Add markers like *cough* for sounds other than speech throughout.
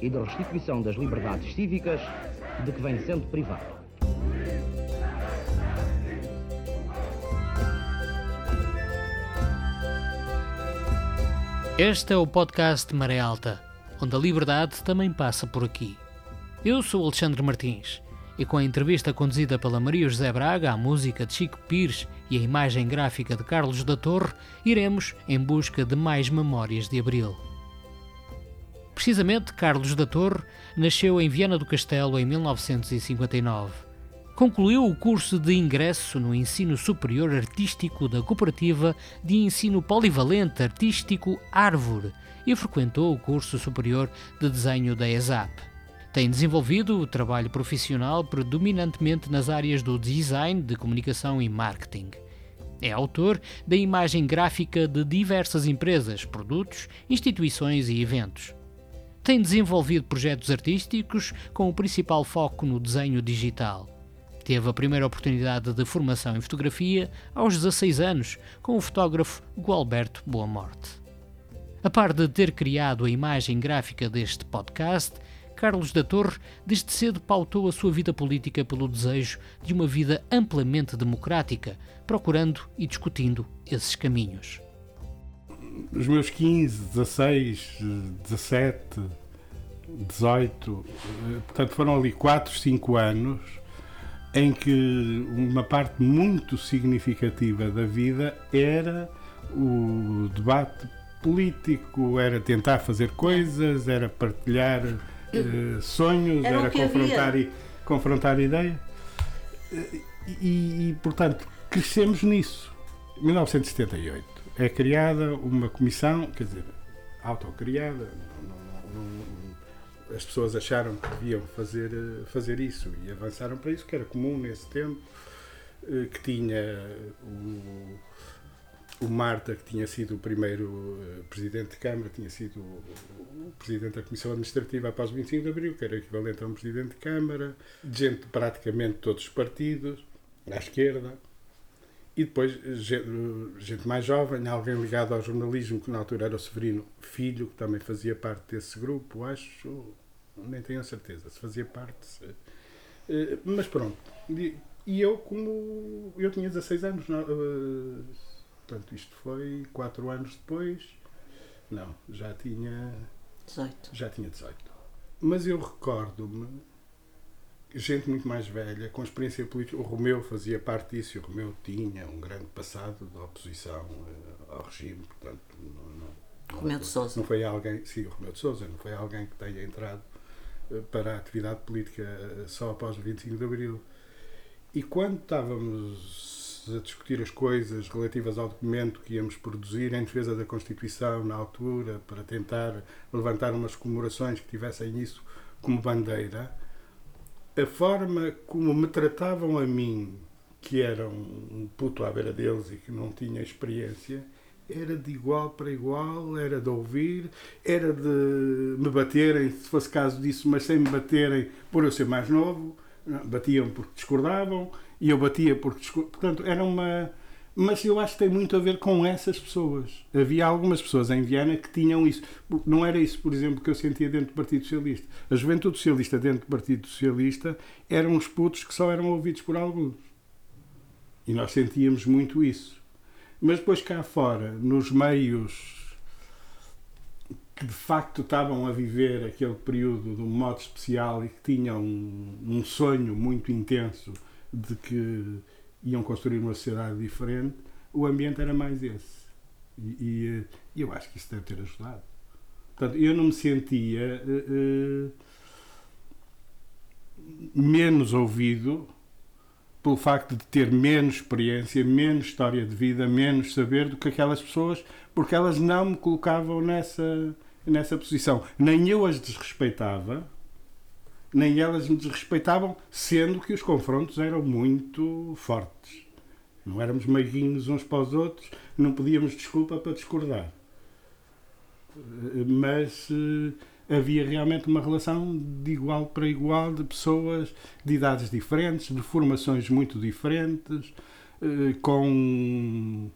e de restituição das liberdades cívicas de que vem sendo privado. Este é o podcast Maré Alta, onde a liberdade também passa por aqui. Eu sou Alexandre Martins e com a entrevista conduzida pela Maria José Braga, a música de Chico Pires e a imagem gráfica de Carlos da Torre, iremos em busca de mais memórias de Abril. Precisamente, Carlos da Torre nasceu em Viana do Castelo em 1959. Concluiu o curso de ingresso no ensino superior artístico da Cooperativa de Ensino Polivalente Artístico Árvore e frequentou o curso superior de desenho da ESAP. Tem desenvolvido o trabalho profissional predominantemente nas áreas do design, de comunicação e marketing. É autor da imagem gráfica de diversas empresas, produtos, instituições e eventos. Tem desenvolvido projetos artísticos com o principal foco no desenho digital. Teve a primeira oportunidade de formação em fotografia aos 16 anos com o fotógrafo Gualberto Boa Morte. A par de ter criado a imagem gráfica deste podcast, Carlos da Torre desde cedo pautou a sua vida política pelo desejo de uma vida amplamente democrática, procurando e discutindo esses caminhos. Os meus 15, 16, 17, 18, portanto foram ali 4, 5 anos em que uma parte muito significativa da vida era o debate político, era tentar fazer coisas, era partilhar uh, sonhos, Era era confrontar, havia. e, confrontar ideias. Eh, E, e, portanto, crescemos nisso. 1978 é criada uma comissão, quer dizer, autocriada. as pessoas acharam que deviam fazer, eh, fazer isso e avançaram para isso, que era comum nesse tempo, eh, que tinha o, o Marta, que tinha sido o primeiro eh, presidente de Câmara, tinha sido o, presidente da Comissão Administrativa após o 25 de Abril, que era equivalente a um presidente de Câmara, gente de praticamente todos os partidos, à esquerda, e depois gente, mais jovem, alguém ligado ao jornalismo, que na altura era o Severino Filho, que também fazia parte desse grupo, acho, nem tenho a certeza se fazia parte. se- eh, Mas pronto, e e eu, como eu tinha 16 anos, não, eh, portanto, isto foi 4 anos depois, não, já tinha 18. já tinha 18. Mas eu recordo-me, gente muito mais velha, com experiência política, o Romeu fazia parte disso, e o Romeu tinha um grande passado de oposição eh, ao regime, portanto, não, não, Romeu de Sousa. não foi alguém, sim, o Romeu de Sousa, não foi alguém que tenha entrado eh, para a atividade política eh, só após o 25 de Abril. E quando estávamos a discutir as coisas relativas ao documento que íamos produzir em defesa da Constituição na altura, para tentar levantar umas comemorações que tivessem isso como bandeira, a forma como me tratavam a mim, que era um puto à beira deles e que não tinha experiência, era de igual para igual, era de ouvir, era de me baterem, se fosse caso disso, mas sem me baterem por eu ser mais novo, batiam porque discordavam e eu batia porque discordavam. Portanto, era uma. Mas eu acho que tem muito a ver com essas pessoas. Havia algumas pessoas em Viana que tinham isso. Não era isso, por exemplo, que eu sentia dentro do Partido Socialista. A juventude socialista dentro do Partido Socialista eram os putos que só eram ouvidos por alguns. E nós sentíamos muito isso. Mas depois cá fora, nos meios que de facto estavam a viver aquele período de um modo especial e que tinham um, um sonho muito intenso de que iam construir uma sociedade diferente, o ambiente era mais esse. E, e, eh, eu acho que isso deve ter ajudado. Portanto, eu não me sentia eh, eh, menos ouvido pelo facto de ter menos experiência, menos história de vida, menos saber do que aquelas pessoas, porque elas não me colocavam nessa, nessa posição. Nem eu as desrespeitava, nem elas me desrespeitavam, sendo que os confrontos eram muito fortes. Não éramos meiguinhos uns para os outros, não podíamos desculpa para discordar. Mas eh, havia realmente uma relação de igual para igual de pessoas de idades diferentes, de formações muito diferentes, eh, com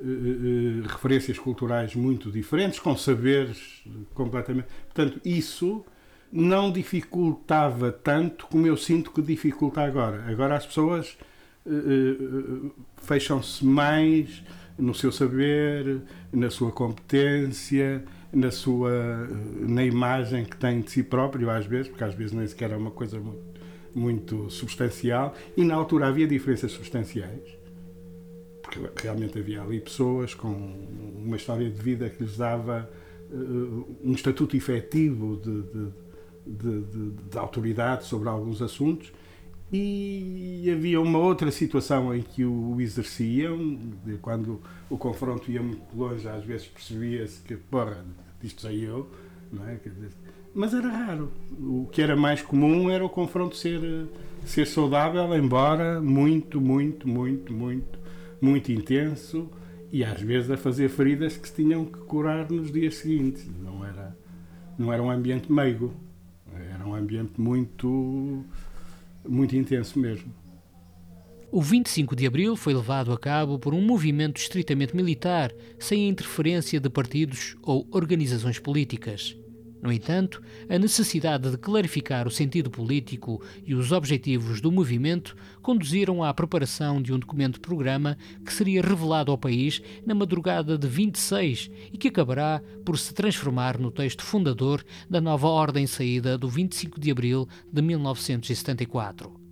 eh, referências culturais muito diferentes, com saberes completamente. Portanto, isso não dificultava tanto como eu sinto que dificulta agora. Agora as pessoas uh, uh, fecham-se mais no seu saber, na sua competência, na sua na imagem que têm de si próprio às vezes, porque às vezes nem sequer é uma coisa muito, muito substancial e na altura havia diferenças substanciais porque realmente havia ali pessoas com uma história de vida que lhes dava uh, um estatuto efetivo de, de, de, de, de autoridade sobre alguns assuntos e havia uma outra situação em que o exerciam, quando o confronto ia muito longe, às vezes percebia-se que, porra, isto sei eu, não é? Mas era raro. O que era mais comum era o confronto ser, ser saudável, embora muito, muito, muito, muito, muito intenso e às vezes a fazer feridas que se tinham que curar nos dias seguintes. Não era, não era um ambiente meigo, era um ambiente muito muito intenso mesmo. O 25 de abril foi levado a cabo por um movimento estritamente militar, sem a interferência de partidos ou organizações políticas. No entanto, a necessidade de clarificar o sentido político e os objetivos do movimento conduziram à preparação de um documento-programa que seria revelado ao país na madrugada de 26 e que acabará por se transformar no texto fundador da nova ordem saída do 25 de abril de 1974.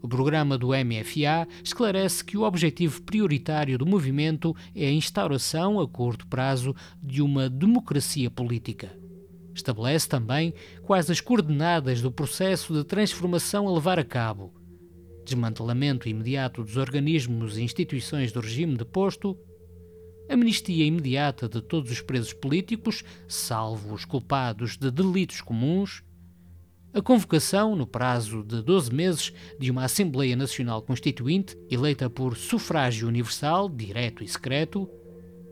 O programa do MFA esclarece que o objetivo prioritário do movimento é a instauração a curto prazo de uma democracia política. Estabelece também quais as coordenadas do processo de transformação a levar a cabo. Desmantelamento imediato dos organismos e instituições do regime deposto, amnistia imediata de todos os presos políticos, salvo os culpados de delitos comuns, a convocação, no prazo de 12 meses, de uma Assembleia Nacional Constituinte, eleita por sufrágio universal, direto e secreto,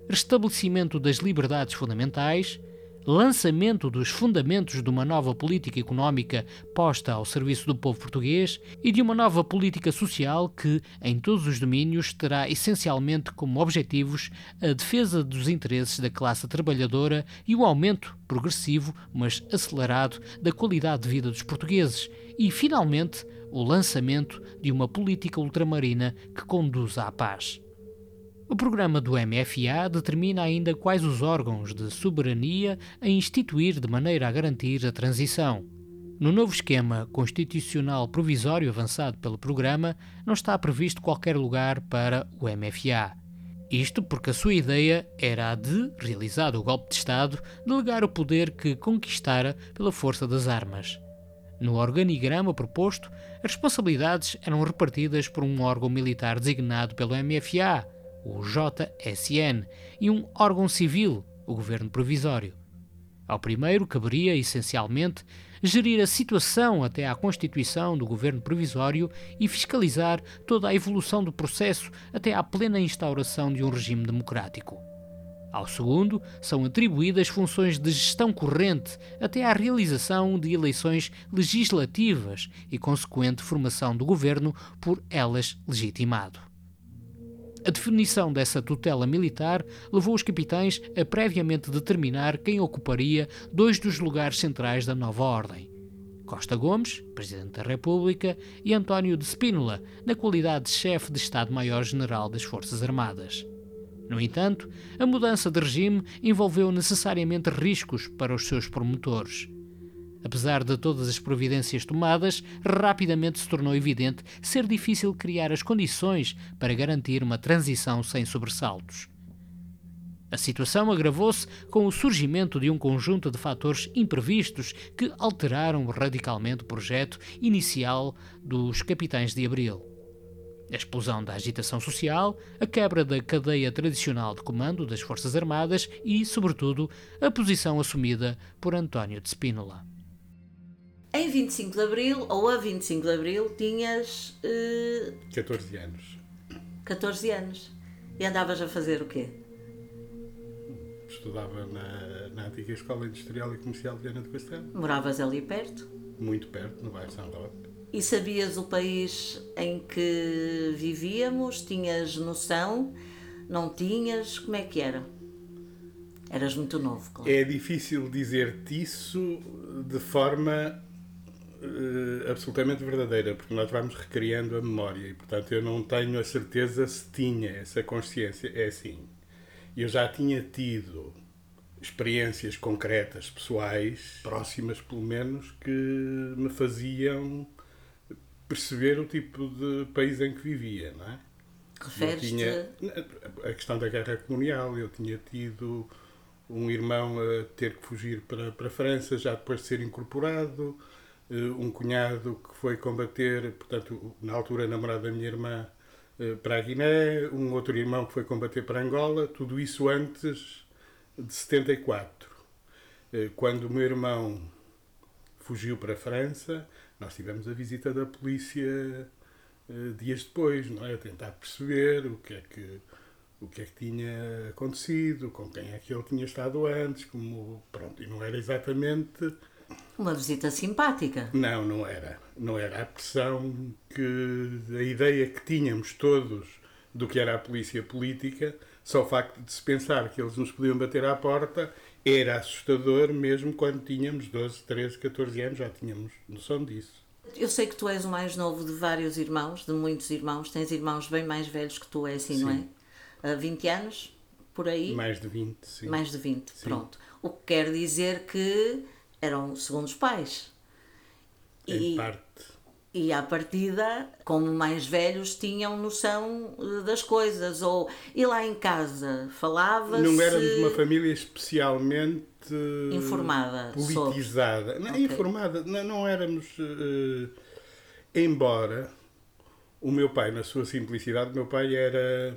restabelecimento das liberdades fundamentais, lançamento dos fundamentos de uma nova política económica posta ao serviço do povo português e de uma nova política social que, em todos os domínios, terá essencialmente como objetivos a defesa dos interesses da classe trabalhadora e o aumento progressivo, mas acelerado, da qualidade de vida dos portugueses e, finalmente, o lançamento de uma política ultramarina que conduza à paz. O programa do MFA determina ainda quais os órgãos de soberania a instituir de maneira a garantir a transição. No novo esquema constitucional provisório avançado pelo programa, não está previsto qualquer lugar para o MFA. Isto porque a sua ideia era a de, realizado o golpe de Estado, delegar o poder que conquistara pela força das armas. No organigrama proposto, as responsabilidades eram repartidas por um órgão militar designado pelo MFA, o JSN, e um órgão civil, o Governo Provisório. Ao primeiro caberia, essencialmente, gerir a situação até à constituição do governo provisório e fiscalizar toda a evolução do processo até à plena instauração de um regime democrático. Ao segundo, são atribuídas funções de gestão corrente até à realização de eleições legislativas e consequente formação do governo por elas legitimado. A definição dessa tutela militar levou os capitães a previamente determinar quem ocuparia dois dos lugares centrais da nova ordem. Costa Gomes, Presidente da República, e António de Spínola, na qualidade de chefe de Estado-Maior-General das Forças Armadas. No entanto, a mudança de regime envolveu necessariamente riscos para os seus promotores. Apesar de todas as providências tomadas, rapidamente se tornou evidente ser difícil criar as condições para garantir uma transição sem sobressaltos. A situação agravou-se com o surgimento de um conjunto de fatores imprevistos que alteraram radicalmente o projeto inicial dos capitães de Abril. A explosão da agitação social, a quebra da cadeia tradicional de comando das Forças Armadas e, sobretudo, a posição assumida por António de Spínola. Em 25 de Abril, ou a 25 de Abril, tinhas eh, 14 anos. 14 anos. E andavas a fazer o quê? Estudava na, na antiga Escola Industrial e Comercial de Viana do Castelo, Moravas ali perto? muito perto, no bairro São Roque. E sabias o país em que vivíamos? Tinhas noção? Não tinhas? Como é que era? Eras muito novo, claro. É difícil dizer-te isso de forma eh, absolutamente verdadeira, porque nós vamos recriando a memória e, portanto, eu não tenho a certeza se tinha essa consciência. É assim, eu já tinha tido experiências concretas, pessoais, próximas pelo menos, que me faziam perceber o tipo de país em que vivia, não é? Eu Referes-te. tinha a questão da guerra colonial, eu tinha tido um irmão a ter que fugir para, para a França já depois de ser incorporado, um cunhado que foi combater, portanto, na altura namorado da minha irmã, eh, para a Guiné, um outro irmão que foi combater para Angola, tudo isso antes de 74. Eh, Quando o meu irmão fugiu para a França, nós tivemos a visita da polícia eh, dias depois, não é? A tentar perceber o que é que o que é que tinha acontecido, com quem é que ele tinha estado antes, como pronto, e não era exatamente Uma visita simpática. não, não era. Não era a pressão que a ideia que tínhamos todos do que era a polícia política, só o facto de se pensar que eles nos podiam bater à porta era assustador mesmo quando tínhamos 12, 13, 14 anos, já tínhamos noção disso. Eu sei que tu és o mais novo de vários irmãos, de muitos irmãos. Tens irmãos bem mais velhos que tu, é assim, não é? Sim. Há 20 anos, por aí? Mais de 20, sim. Mais de 20, pronto. O que quer dizer que eram segundos pais. Em E, parte. e à partida, como mais velhos, tinham noção eh, das coisas. Ou, e lá em casa, falava-se... Não éramos uma família especialmente Informada sobre. politizada. Não, Ok. informada, não, não éramos. eh, embora o meu pai, na sua simplicidade, o meu pai era.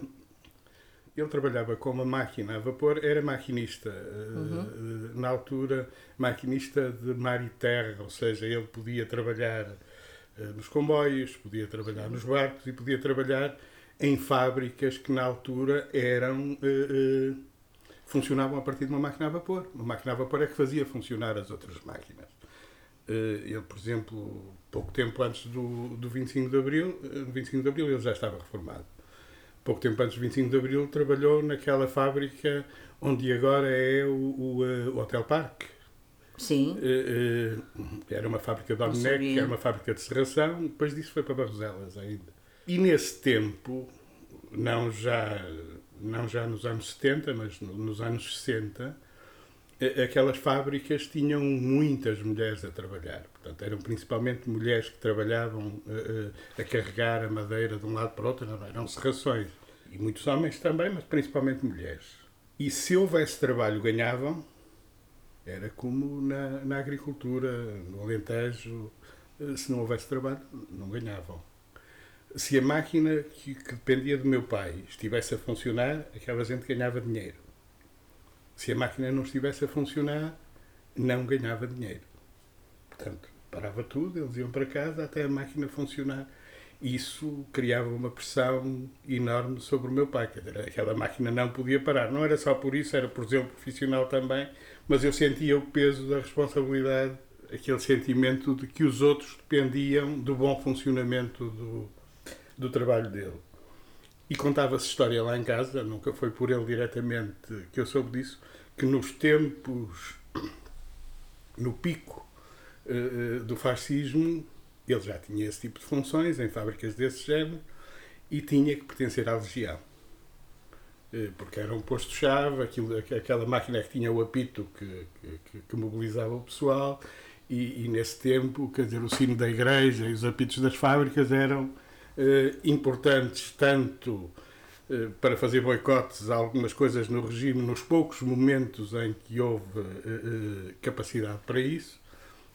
Ele trabalhava com uma máquina a vapor, era maquinista. eh, Uhum. eh, Na altura, maquinista de mar e terra, ou seja, ele podia trabalhar eh, nos comboios, podia trabalhar nos barcos e podia trabalhar em fábricas que na altura eram funcionavam a partir de uma máquina a vapor. Uma máquina a vapor é que fazia funcionar as outras máquinas. Ele, por exemplo, pouco tempo antes do, do 25 de Abril, eh, no 25 de Abril ele já estava reformado. Pouco tempo antes do 25 de Abril trabalhou naquela fábrica onde agora é o, o, eh, o Hotel Parque. Sim, Eh, eh, Era uma fábrica de sabia. era uma fábrica de serração, depois disso foi para Barroselas ainda. E nesse tempo, não já, não já nos anos 70, mas no- nos anos 60, eh, aquelas fábricas tinham muitas mulheres a trabalhar. Portanto, eram principalmente mulheres que trabalhavam eh, a carregar a madeira de um lado para o outro, não, eram serrações. E muitos homens também, mas principalmente mulheres. E se houvesse trabalho, ganhavam, era como na, na agricultura, no Alentejo, eh, se não houvesse trabalho, não ganhavam. Se a máquina que, que dependia do meu pai estivesse a funcionar, aquela gente ganhava dinheiro. Se a máquina não estivesse a funcionar, não ganhava dinheiro. Portanto, parava tudo, eles iam para casa até a máquina funcionar. Isso criava uma pressão enorme sobre o meu pai. Dizer, aquela máquina não podia parar. Não era só por isso, era por exemplo profissional também, mas eu sentia o peso da responsabilidade, aquele sentimento de que os outros dependiam do bom funcionamento do, do trabalho dele. E contava-se história lá em casa, nunca foi por ele diretamente que eu soube disso, que nos tempos, no pico eh, do fascismo, ele já tinha esse tipo de funções em fábricas desse género e tinha que pertencer à legião. Eh, Porque era um posto-chave, aquela máquina que tinha o apito que, que- que mobilizava o pessoal, e, e nesse tempo, quer dizer, o sino da igreja e os apitos das fábricas eram importantes tanto eh, para fazer boicotes a algumas coisas no regime, nos poucos momentos em que houve eh, eh, capacidade para isso,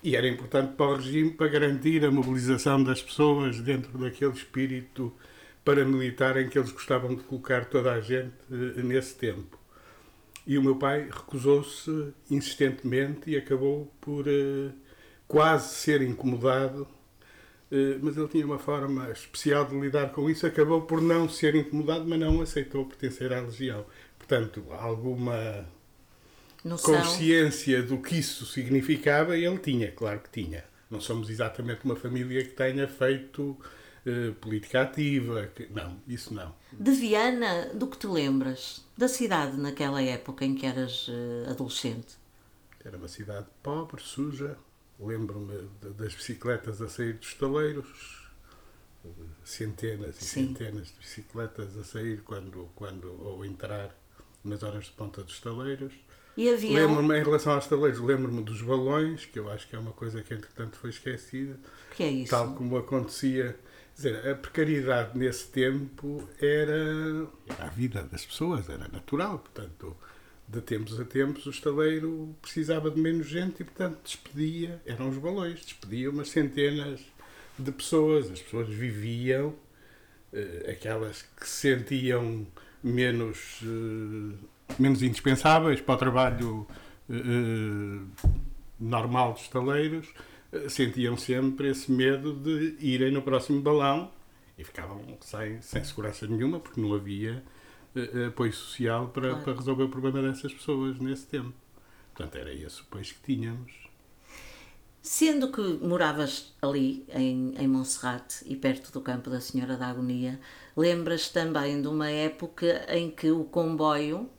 e era importante para o regime para garantir a mobilização das pessoas dentro daquele espírito paramilitar em que eles gostavam de colocar toda a gente eh, nesse tempo. E o meu pai recusou-se insistentemente e acabou por, eh, quase ser incomodado, eh, mas ele tinha uma forma especial de lidar com isso, acabou por não ser incomodado, mas não aceitou pertencer à Legião. Portanto, alguma Noção. consciência do que isso significava ele tinha, claro que tinha. Não somos exatamente uma família que tenha feito eh, política ativa. Que, não, isso não. De Viana, do que te lembras? Da cidade naquela época em que eras eh, adolescente? Era uma cidade pobre, suja. Lembro-me das bicicletas a sair dos estaleiros, centenas e Sim. centenas de bicicletas a sair quando, quando ou entrar nas horas de ponta dos estaleiros. E havia. Lembro-me, em relação aos estaleiros, lembro-me dos balões, que eu acho que é uma coisa que entretanto foi esquecida. Que é isso? tal como acontecia. Quer dizer, a precariedade nesse tempo era, era a vida das pessoas, era natural. Portanto, de tempos a tempos, o estaleiro precisava de menos gente e, portanto, despedia, eram os balões, despedia umas centenas de pessoas. As pessoas viviam, eh, aquelas que se sentiam menos, eh, menos indispensáveis para o trabalho eh, normal dos estaleiros, sentiam sempre esse medo de irem no próximo balão e ficavam sem, sem segurança nenhuma porque não havia apoio social para, Claro. para resolver o problema dessas pessoas nesse tempo. Portanto, era esse o país que tínhamos. Sendo que moravas ali, em, em Monserrate e perto do campo da Senhora da Agonia, lembras também de uma época em que o comboio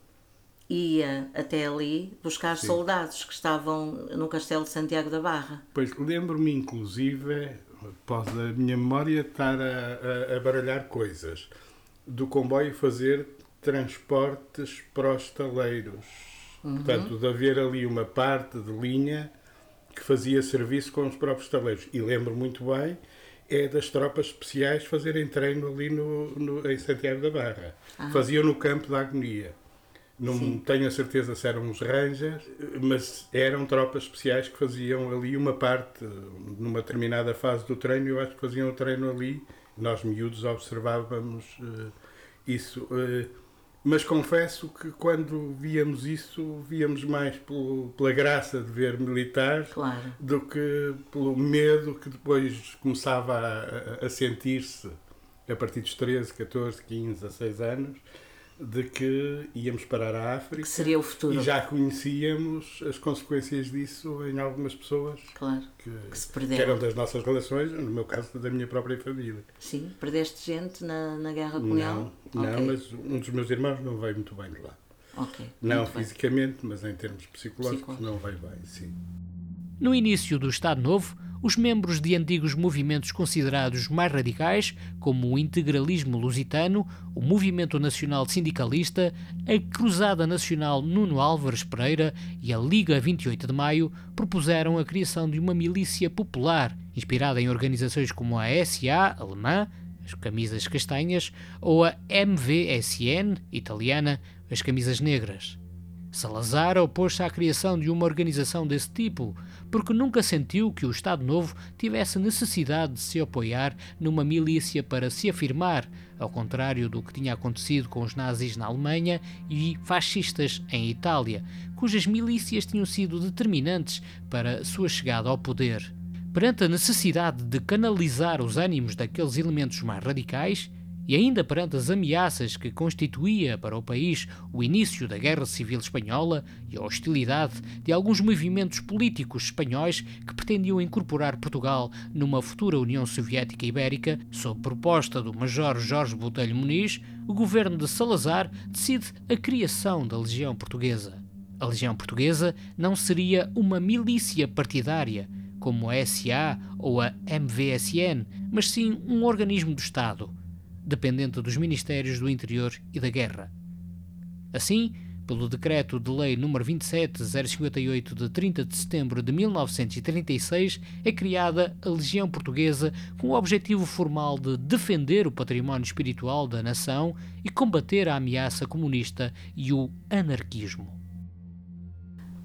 ia até ali buscar Sim. soldados que estavam no Castelo de Santiago da Barra. Pois lembro-me, inclusive, após a minha memória estar a, a, a baralhar coisas, do comboio fazer transportes para os estaleiros. Portanto, de haver ali uma parte de linha que fazia serviço com os próprios estaleiros. E lembro muito bem é das tropas especiais fazerem treino ali no, no- em Santiago da Barra. Faziam no campo da agonia. Não tenho a certeza se eram os Rangers, mas eram tropas especiais que faziam ali uma parte, numa determinada fase do treino, eu acho que faziam o treino ali. Nós, miúdos, observávamos eh, isso. eh, mas confesso que quando víamos isso, víamos mais pelo- pela graça de ver militares Claro. do que pelo medo que depois começava a, a- sentir-se a partir dos 13, 14, 15, 16 anos, de que íamos parar à África Que seria o futuro. e já conhecíamos as consequências disso em algumas pessoas Claro. que, Que se que perderam. eram das nossas relações, no meu caso da minha própria família. Sim, perdeste gente na, na guerra colonial? Não, não, Ok. mas um dos meus irmãos não veio muito bem de lá. Ok, Não muito bem. fisicamente, mas em termos psicológicos Psicológico. não veio bem, sim. No início do Estado Novo, os membros de antigos movimentos considerados mais radicais, como o integralismo lusitano, o Movimento Nacional Sindicalista, a Cruzada Nacional Nuno Álvares Pereira e a Liga 28 de Maio, propuseram a criação de uma milícia popular, inspirada em organizações como a SA, alemã, as camisas castanhas, ou a MVSN, italiana, as camisas negras. Salazar opôs-se à criação de uma organização desse tipo, porque nunca sentiu que o Estado Novo tivesse necessidade de se apoiar numa milícia para se afirmar, ao contrário do que tinha acontecido com os nazis na Alemanha e fascistas em Itália, cujas milícias tinham sido determinantes para sua chegada ao poder. Perante a necessidade de canalizar os ânimos daqueles elementos mais radicais, e ainda perante as ameaças que constituía para o país o início da Guerra Civil Espanhola e a hostilidade de alguns movimentos políticos espanhóis que pretendiam incorporar Portugal numa futura União Soviética Ibérica, sob proposta do Major Jorge Botelho Muniz, o governo de Salazar decide a criação da Legião Portuguesa. A Legião Portuguesa não seria uma milícia partidária, como a SA ou a MVSN, mas sim um organismo do Estado dependente dos Ministérios do Interior e da Guerra. Assim, pelo Decreto de Lei nº 27058 de 30 de setembro de 1936, é criada a Legião Portuguesa com o objetivo formal de defender o património espiritual da nação e combater a ameaça comunista e o anarquismo.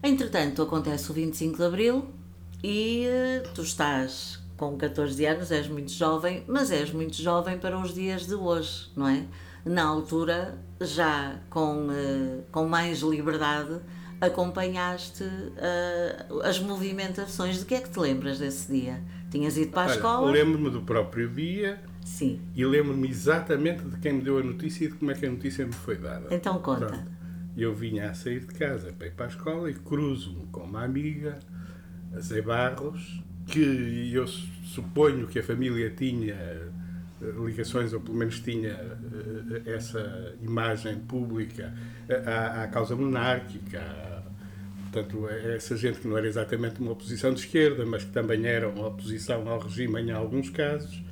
Entretanto, acontece o 25 de Abril e eh, tu estás com 14 anos, és muito jovem, mas és muito jovem para os dias de hoje, não é? Na altura, já com, eh, com mais liberdade, acompanhaste uh, as movimentações. De que é que te lembras desse dia? Tinhas ido para a Olha, escola? Lembro-me do próprio dia Sim. e lembro-me exatamente de quem me deu a notícia e de como é que a notícia me foi dada. Então conta. Pronto. Eu vinha a sair de casa para ir para a escola e cruzo-me com uma amiga, a Zé Barros, que eu suponho que a família tinha eh, ligações, ou pelo menos tinha eh, essa imagem pública eh, à, à causa monárquica. Portanto, essa gente que não era exatamente uma oposição de esquerda, mas que também era uma oposição ao regime em alguns casos,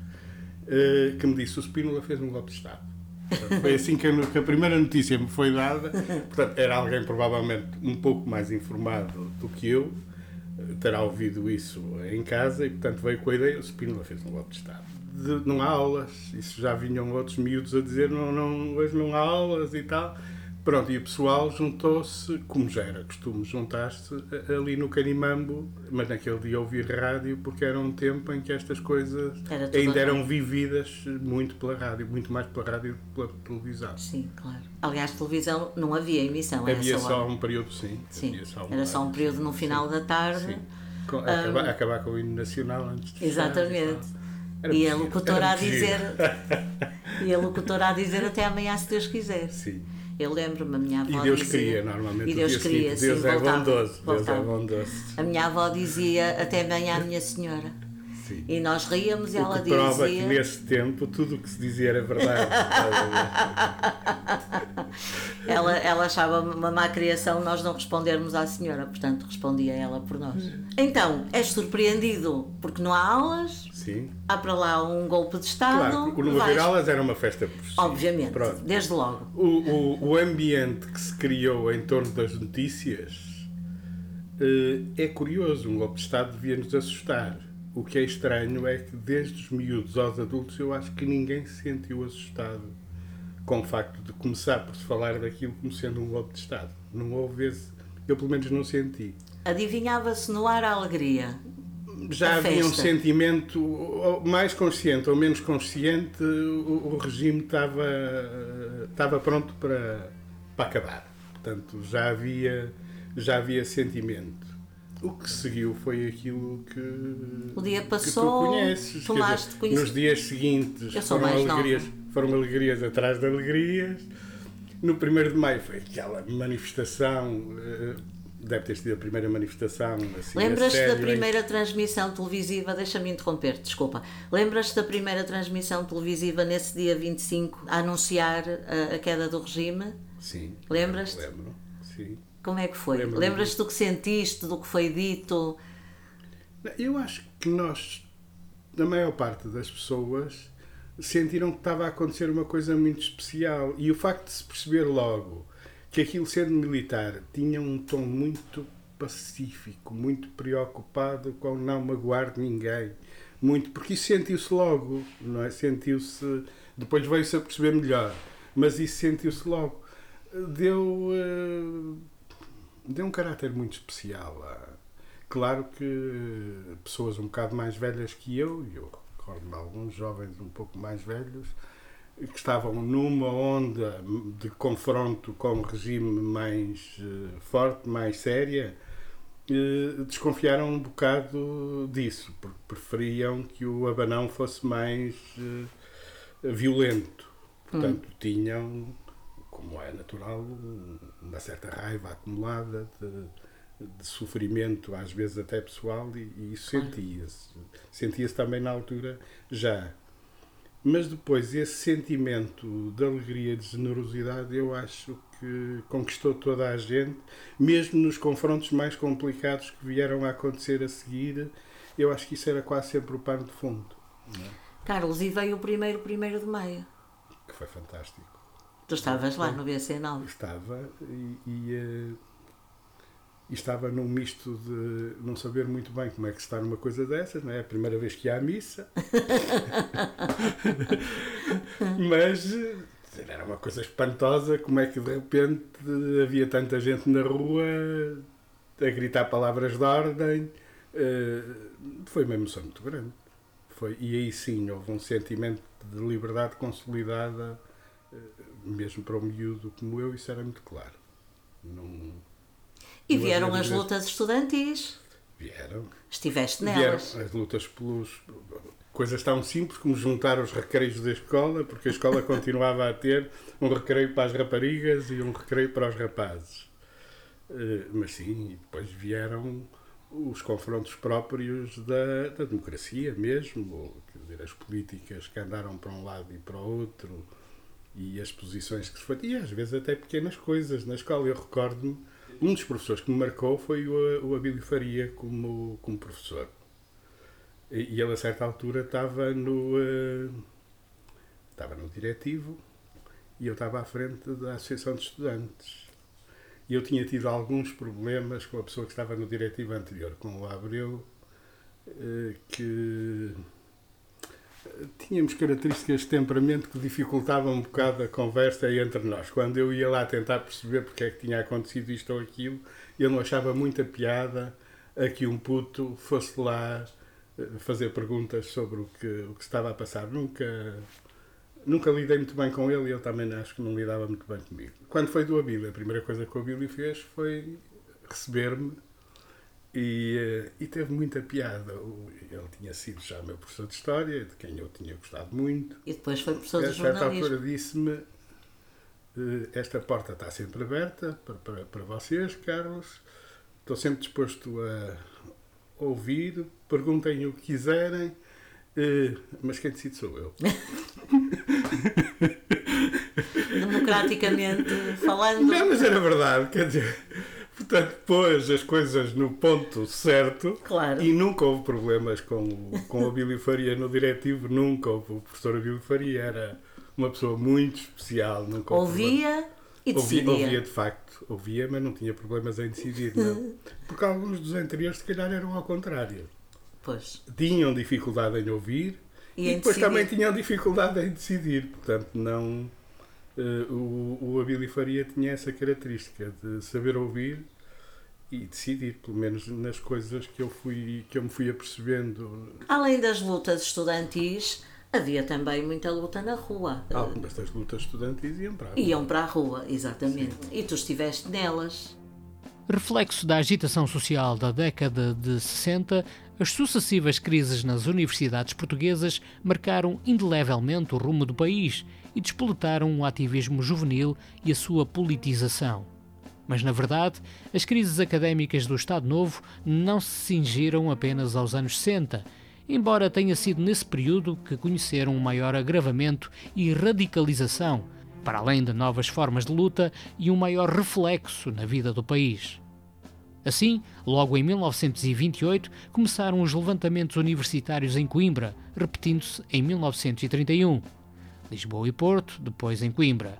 que me disse o Spínola fez um golpe de Estado. Foi assim que a, primeira notícia me foi dada. Portanto, era alguém provavelmente um pouco mais informado do que eu, terá ouvido isso em casa e, portanto, veio com a ideia: o Spínola fez um golpe de Estado. De, não há aulas, isso já vinham outros miúdos a dizer: não, não, hoje não há aulas e tal. Pronto, e o pessoal juntou-se, como já era costume, juntar-se ali no Canimambo, mas naquele dia ouvir rádio, porque era um tempo em que estas coisas Era ainda eram vividas muito pela rádio, muito mais pela rádio do que pela televisão. Sim, claro. Aliás, televisão não havia emissão. a Havia só hora. um período, sim. Sim, só era só um período no sim, final da tarde. Sim. Com- acabar, acabar com o hino nacional antes de Exatamente. Era E a locutora era a dizer. *laughs* e a locutora a dizer até amanhã, se Deus quiser. Sim. Eu lembro-me, a minha avó E Deus dizia, queria, normalmente. E Deus queria, seguinte, sim, Deus é voltava, bondoso. Deus é voltava. bondoso. A minha avó dizia até amanhã, minha senhora. Sim. E nós ríamos e O ela que prova dizia. que nesse tempo tudo o que se dizia era verdade. *laughs* Ela, ela achava uma má criação nós não respondermos à senhora, portanto respondia ela por nós. Então, és surpreendido porque não há aulas, Sim. há para lá um golpe de Estado. Claro, o não haver aulas era uma festa por si. Obviamente, Pronto. desde logo. O, o, o ambiente que se criou em torno das notícias eh, é curioso. Um golpe de Estado devia nos assustar. O que é estranho é que, desde os miúdos aos adultos, eu acho que ninguém se sentiu assustado com o facto de começar por se falar daquilo como sendo um golpe de Estado. Não houve esse. Eu, pelo menos, não senti. Adivinhava-se no ar a alegria. Já A havia um festa. sentimento ou mais consciente ou menos consciente, o, o regime estava, estava pronto para, para acabar. Portanto, já havia, já havia sentimento. O que seguiu foi aquilo que, O dia que passou, tu conheces. tomaste dizer, nos dias seguintes foram nova. alegrias, foram alegrias atrás de alegrias. No 1 de maio foi aquela manifestação, eh, deve ter sido a primeira manifestação. Assim, Lembras-te da primeira transmissão televisiva? Deixa-me interromper, desculpa. Lembras-te da primeira transmissão televisiva nesse dia 25 a anunciar a, a queda do regime? Sim. Lembras-te? Lembro, sim. Como é que foi? Lembras-te do que sentiste, do que foi dito? Eu acho que nós, a maior parte das pessoas, sentiram que estava a acontecer uma coisa muito especial. E o facto de se perceber logo que aquilo sendo militar tinha um tom muito pacífico, muito preocupado com não magoar ninguém. Muito, porque isso sentiu-se logo, não é? Sentiu-se. Depois veio-se a perceber melhor, mas isso sentiu-se logo. Deu. eh, deu um caráter muito especial. a- Claro que pessoas um bocado mais velhas que eu, e eu recordo-me alguns jovens um pouco mais velhos, que estavam numa onda de confronto com um regime mais eh, forte, mais séria, eh, desconfiaram um bocado disso, porque preferiam que o abanão fosse mais eh, violento. Portanto, tinham, como é natural, uma certa raiva acumulada de, de sofrimento, às vezes até pessoal, e, e sentia-se. Sentia-se também na altura já. Mas depois, esse sentimento de alegria de generosidade, eu acho que conquistou toda a gente, mesmo nos confrontos mais complicados que vieram a acontecer a seguir. Eu acho que isso era quase sempre o pano de fundo, Carlos, e veio o primeiro, primeiro de maio. que foi fantástico. Tu estavas lá no BC9. Estava e, e, eh, e estava num misto de não saber muito bem como é que se está numa coisa dessas, não é? É a primeira vez que há missa. *laughs* Mas eh, era uma coisa espantosa, como é que de repente havia tanta gente na rua a gritar palavras de ordem. Eh, Foi uma emoção muito grande. Foi, e aí sim houve um sentimento de liberdade consolidada, mesmo para um miúdo como eu, isso era muito claro. Não, E vieram as vezes. lutas estudantis. Vieram. Estiveste Vieram nelas. as lutas pelos. Coisas tão simples como juntar os recreios da escola, porque a escola *laughs* continuava a ter um recreio para as raparigas e um recreio para os rapazes. Eh, Mas sim, depois vieram os confrontos próprios da, da democracia mesmo, ou, quer dizer, as políticas que andaram para um lado e para o outro, e as posições que se foi. E às vezes até pequenas coisas na escola. Eu recordo-me, um dos professores que me marcou foi o, o Abílio Faria como, como professor. E e ele a certa altura estava no, eh, estava no diretivo e eu estava à frente da Associação de Estudantes. E eu tinha tido alguns problemas com a pessoa que estava no diretivo anterior, com o Abreu, eh, que tínhamos características de temperamento que dificultavam um bocado a conversa entre nós. Quando eu ia lá tentar perceber porque é que tinha acontecido isto ou aquilo, eu não achava muita piada a que um puto fosse lá eh, fazer perguntas sobre o que, o que estava a passar. Nunca, nunca lidei muito bem com ele e ele também acho que não lidava muito bem comigo. Quando foi do Abílio, a primeira coisa que o Abílio fez foi receber-me e, eh, e teve muita piada. Ele tinha sido já meu professor de História, de quem eu tinha gostado muito. E depois foi professor A de certa jornalismo. altura disse-me: eh, Esta porta está sempre aberta para, para, para vocês, Carlos. Estou sempre disposto a ouvir, perguntem o que quiserem, eh, mas quem decide sou eu. *laughs* Democraticamente *laughs* falando. Não, mas era verdade, quer dizer. Portanto, pôs as coisas no ponto certo Claro. e nunca houve problemas com, com o Abílio Faria no diretivo, nunca houve. O professor Abílio Faria era uma pessoa muito especial. Nunca Ouvia e Ouvia, decidia. ouvia de facto, ouvia, mas não tinha problemas em decidir, não. *laughs* Porque alguns dos anteriores, se calhar, eram ao contrário. Pois. Tinham dificuldade em ouvir E e, em depois decidir. também tinham dificuldade em decidir. Portanto, não. Eh, o, o Abílio Faria tinha essa característica de saber ouvir e decidir, pelo menos nas coisas que eu, fui, que eu me fui apercebendo. Além das lutas estudantis, havia também muita luta na rua. Algumas das lutas estudantis iam para a rua. Iam para a rua, exatamente. E tu estiveste nelas. Reflexo da agitação social da década de 60, as sucessivas crises nas universidades portuguesas marcaram indelevelmente o rumo do país e despoletaram o ativismo juvenil e a sua politização. Mas, na verdade, as crises académicas do Estado Novo não se cingiram apenas aos anos 60, embora tenha sido nesse período que conheceram um maior agravamento e radicalização, para além de novas formas de luta e um maior reflexo na vida do país. Assim, logo em 1928, começaram os levantamentos universitários em Coimbra, repetindo-se em 1931. Lisboa e Porto, depois em Coimbra.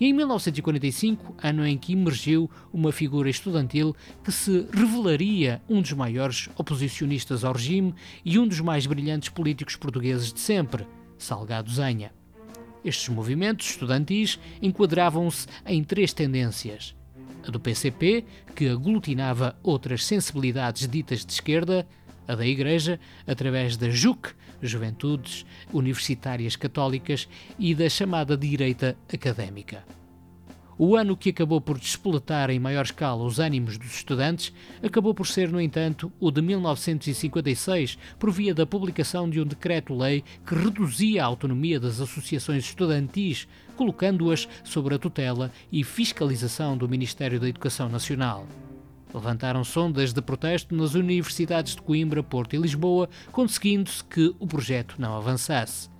E em 1945, ano em que emergiu uma figura estudantil que se revelaria um dos maiores oposicionistas ao regime e um dos mais brilhantes políticos portugueses de sempre, Salgado Zenha. Estes movimentos estudantis enquadravam-se em três tendências: a do PCP, que aglutinava outras sensibilidades ditas de esquerda, a da Igreja, através da JUC, Juventudes Universitárias Católicas, e da chamada direita académica. O ano que acabou por despoletar em maior escala os ânimos dos estudantes acabou por ser, no entanto, o de 1956, por via da publicação de um decreto-lei que reduzia a autonomia das associações estudantis, colocando-as sob a tutela e fiscalização do Ministério da Educação Nacional. Levantaram sondas de protesto nas universidades de Coimbra, Porto e Lisboa, conseguindo-se que o projeto não avançasse.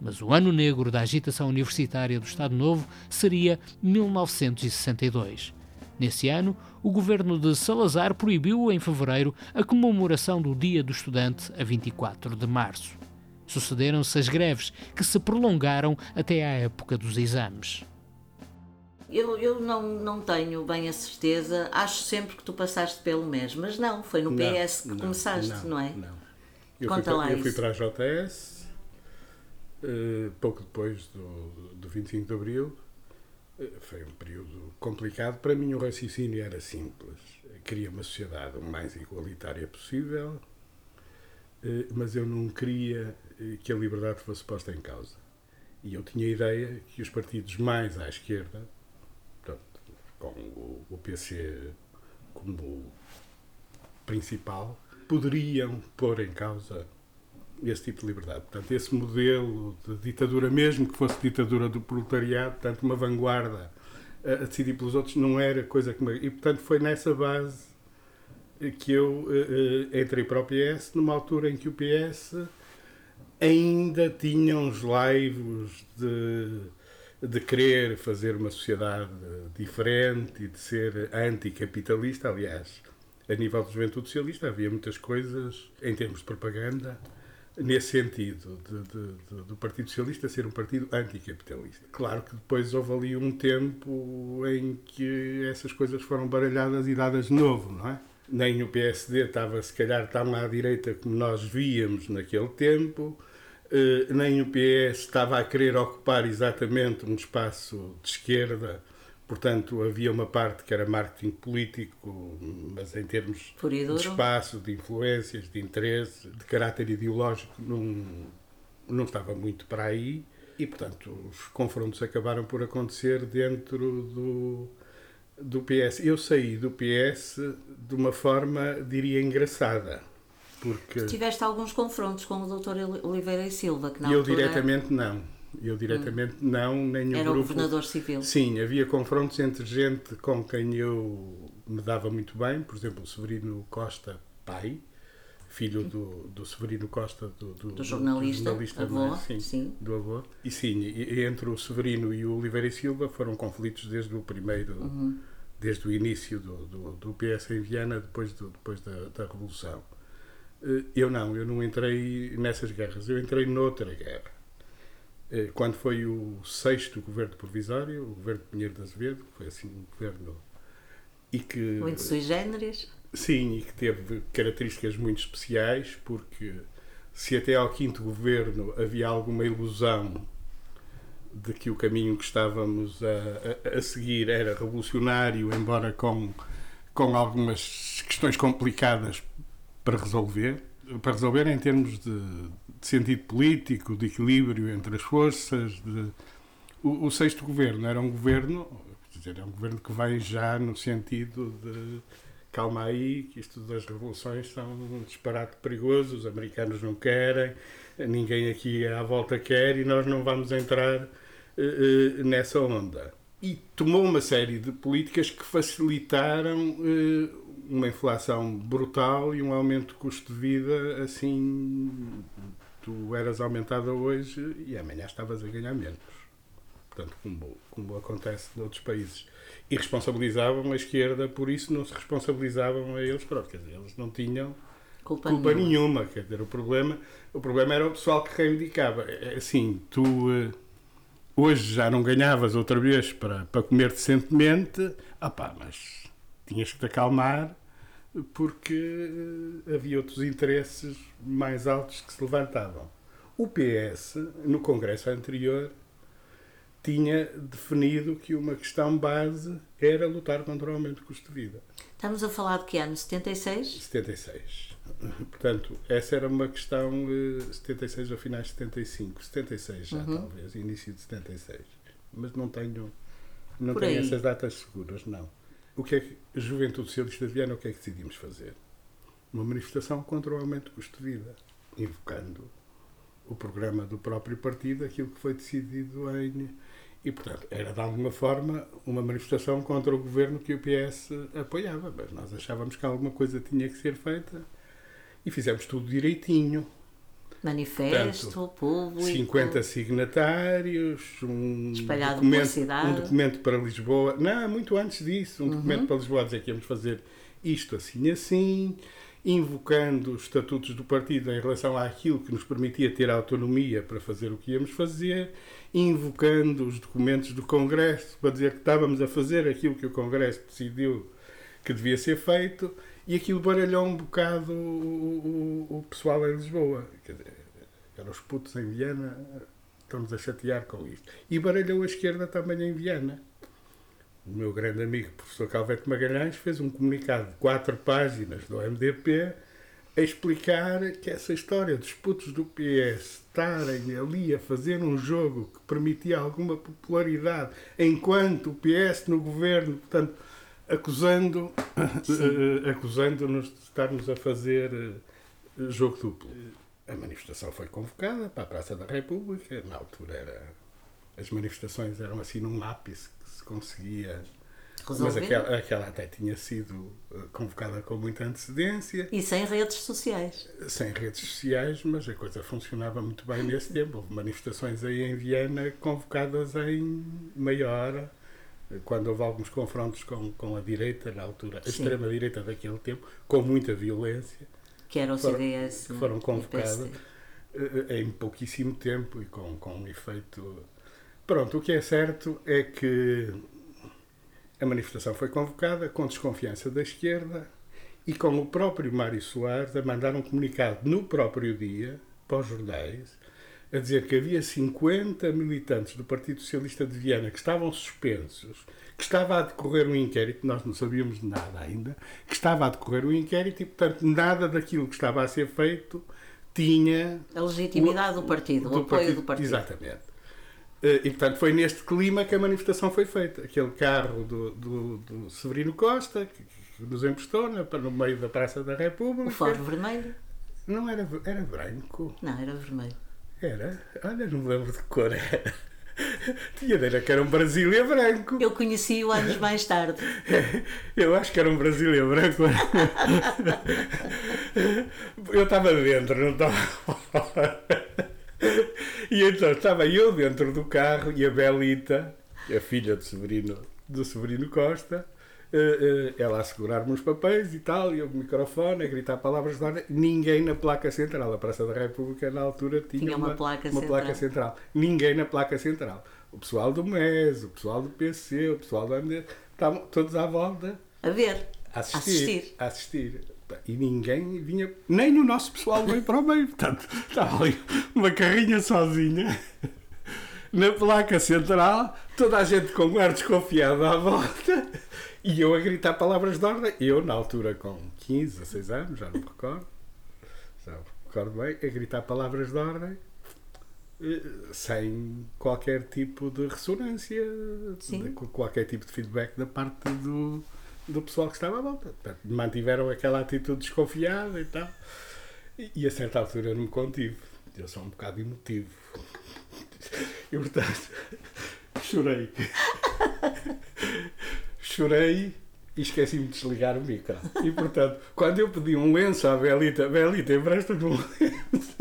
Mas o ano negro da agitação universitária do Estado Novo seria 1962. Nesse ano, o governo de Salazar proibiu em fevereiro a comemoração do Dia do Estudante a 24 de março. Sucederam-se as greves, que se prolongaram até à época dos exames. Eu, eu não, não tenho bem a certeza, acho sempre que tu passaste pelo MES, mas não, foi no PS que Não, começaste, não, é? Não. Eu, Conta fui, lá para, eu fui isso. para a JS, eh, pouco depois do, do 25 de Abril. Eh, Foi um período complicado. Para mim, o raciocínio era simples. Queria uma sociedade o mais igualitária possível, eh, mas eu não queria que a liberdade fosse posta em causa. E eu tinha a ideia que os partidos mais à esquerda, com o, PC, com como principal, poderiam pôr em causa esse tipo de liberdade. Portanto, esse modelo de ditadura, mesmo que fosse ditadura do proletariado, portanto, uma vanguarda a, decidir pelos outros, não era coisa que. E, portanto, foi nessa base que eu uh, entrei para o PS, numa altura em que o PS ainda tinha uns laivos de, de querer fazer uma sociedade diferente e de ser anticapitalista. Aliás, a nível da juventude socialista havia muitas coisas, em termos de propaganda, nesse sentido, de, de, do Partido Socialista ser um partido anticapitalista. Claro que depois houve ali um tempo em que essas coisas foram baralhadas e dadas de novo, não é? Nem o PSD estava, se calhar, tão à direita como nós víamos naquele tempo, eh, nem o PS estava a querer ocupar exatamente um espaço de esquerda Portanto, havia uma parte que era marketing político, mas em termos de espaço, de influências, de interesse, de caráter ideológico, não, não estava muito para aí. E, portanto, os confrontos acabaram por acontecer dentro do, do PS. Eu saí do PS de uma forma, diria, engraçada. Porque Tiveste alguns confrontos com o Dr. Oliveira e Silva, que na eu altura... diretamente não. Eu diretamente hum. não, nem o Era grupo. o governador civil. Sim, havia confrontos entre gente com quem eu me dava muito bem, por exemplo, o Severino Costa, pai, filho do, do Severino Costa, do, do, do jornalista, do jornalista avô, é? sim, sim, do avô. E sim, entre o Severino e o Oliveira e Silva foram conflitos desde o primeiro, uhum. desde o início do, do, do, PS em Viana, depois, do, depois da, da Revolução. Eh, eu não, eu não entrei nessas guerras, eu entrei noutra guerra eh, quando foi o sexto governo provisório, o governo de Pinheiro de Azevedo, que foi assim um governo e que muito sui generis. Sim, e que teve características muito especiais, porque se até ao quinto governo havia alguma ilusão de que o caminho que estávamos a, a, a seguir era revolucionário, embora com, com algumas questões complicadas para resolver, para resolver em termos de, de sentido político, de equilíbrio entre as forças. De... O, o, sexto governo era um governo, dizer, é um governo que vai já no sentido de calma aí, que isto das revoluções são um disparate perigoso, os americanos não querem, ninguém aqui à volta quer e nós não vamos entrar uh, uh, nessa onda. E tomou uma série de políticas que facilitaram uh, uma inflação brutal e um aumento de custo de vida assim tu eras aumentada hoje e amanhã estavas a ganhar menos. Portanto como, como acontece noutros países. E responsabilizavam a esquerda por isso não se responsabilizavam a eles próprios quer dizer, eles não tinham culpa, culpa nenhuma. nenhuma. quer dizer o problema o problema era o pessoal que reivindicava. É, assim tu eh, hoje já não ganhavas outra vez para, para comer decentemente. Ah pá, mas tinhas que te acalmar porque eh, havia outros interesses mais altos que se levantavam. O PS, no Congresso anterior, tinha definido que uma questão base era lutar contra o aumento do custo de vida. Estamos a falar de que ano? 76? 76. Portanto, essa era uma questão 76 ou finais de 75. 76 já, uhum. talvez, início de 76. Mas não tenho, não tenho essas datas seguras, não. O que é que a Juventude Socialista de Viana, o que é que decidimos fazer? Uma manifestação contra o aumento do custo de vida, invocando o programa do próprio partido, aquilo que foi decidido em. E, portanto, era de alguma forma uma manifestação contra o governo que o PS apoiava, mas nós achávamos que alguma coisa tinha que ser feita e fizemos tudo direitinho. Manifesto, Portanto, público. 50 signatários, um documento, um documento para Lisboa. Não, muito antes disso, um uhum. documento para Lisboa a dizer que íamos fazer isto assim assim, invocando os estatutos do partido em relação àquilo que nos permitia ter autonomia para fazer o que íamos fazer, invocando os documentos do Congresso para dizer que estávamos a fazer aquilo que o Congresso decidiu que devia ser feito e aquilo baralhou um bocado o, o, o pessoal em Lisboa. Quer dizer, eram os putos em Viana, estamos a chatear com isto. E baralhou a esquerda também em Viana. O meu grande amigo, professor Calvete Magalhães, fez um comunicado de quatro páginas do MDP a explicar que essa história dos putos do PS estarem ali a fazer um jogo que permitia alguma popularidade enquanto o PS no governo, portanto, acusando, uh, acusando-nos de estarmos a fazer uh, jogo duplo. A manifestação foi convocada para a Praça da República, na altura era, as manifestações eram assim num ápice que se conseguia Resolver. Mas aquela, aquela, até tinha sido convocada com muita antecedência. E sem redes sociais. Sem redes sociais, mas a coisa funcionava muito bem nesse tempo. Houve manifestações aí em Viena convocadas em meia hora quando houve alguns confrontos com, com a direita, na altura, a extrema-direita daquele tempo, com muita violência. Que era o foram, CDS. Que foram convocados eh, em pouquíssimo tempo e com, com um efeito. Pronto, o que é certo é que a manifestação foi convocada com desconfiança da esquerda e com o próprio Mário Soares a mandar um comunicado no próprio dia para os jornais a dizer que havia 50 militantes do Partido Socialista de Viena que estavam suspensos, que estava a decorrer um inquérito, nós não sabíamos de nada ainda, que estava a decorrer um inquérito e, portanto, nada daquilo que estava a ser feito tinha. A legitimidade o, do partido, do o apoio partido, do partido. Exatamente. Eh, e, portanto, foi neste clima que a manifestação foi feita. Aquele carro do, do, do Severino Costa, que, que nos emprestou na, no meio da Praça da República. O faro vermelho? Não era, era branco. Não, era vermelho. Era? Olha, não me lembro de cor era. *laughs* Tinha ideia que era um Brasília branco. Eu conheci-o anos mais tarde. *laughs* Eu acho que era um Brasília branco. *laughs* Eu estava dentro, não estava fora. E então estava eu dentro do carro e a Belita, a filha do Severino, do Severino Costa, uh, ela a segurar-me os papéis e tal, e eu com o microfone, a gritar palavras de ordem. Ninguém na placa central. A Praça da República, na altura, tinha, tinha uma, uma, placa, uma central. placa central. Ninguém na placa central. O pessoal do MES, o pessoal do PC, o pessoal do MD, estavam todos à volta. A ver. A assistir. assistir. A assistir. E ninguém vinha, nem no nosso pessoal veio para o meio. Portanto, estava ali uma carrinha sozinha na placa central, toda a gente com um ar desconfiado à volta. E eu a gritar palavras de ordem. Eu, na altura, com 15, 16 anos, já não me recordo, já me recordo bem, a gritar palavras de ordem eh, sem qualquer tipo de ressonância, de, qualquer tipo de feedback da parte do, do pessoal que estava à volta. Portanto, mantiveram aquela atitude desconfiada e tal. E, e a certa altura eu não me contive. Eu sou um bocado emotivo. *laughs* E portanto, *laughs* chorei *laughs* chorei e esqueci-me de desligar o micro. E portanto, quando eu pedi um lenço à Belita, Belita, empresta-me um lenço.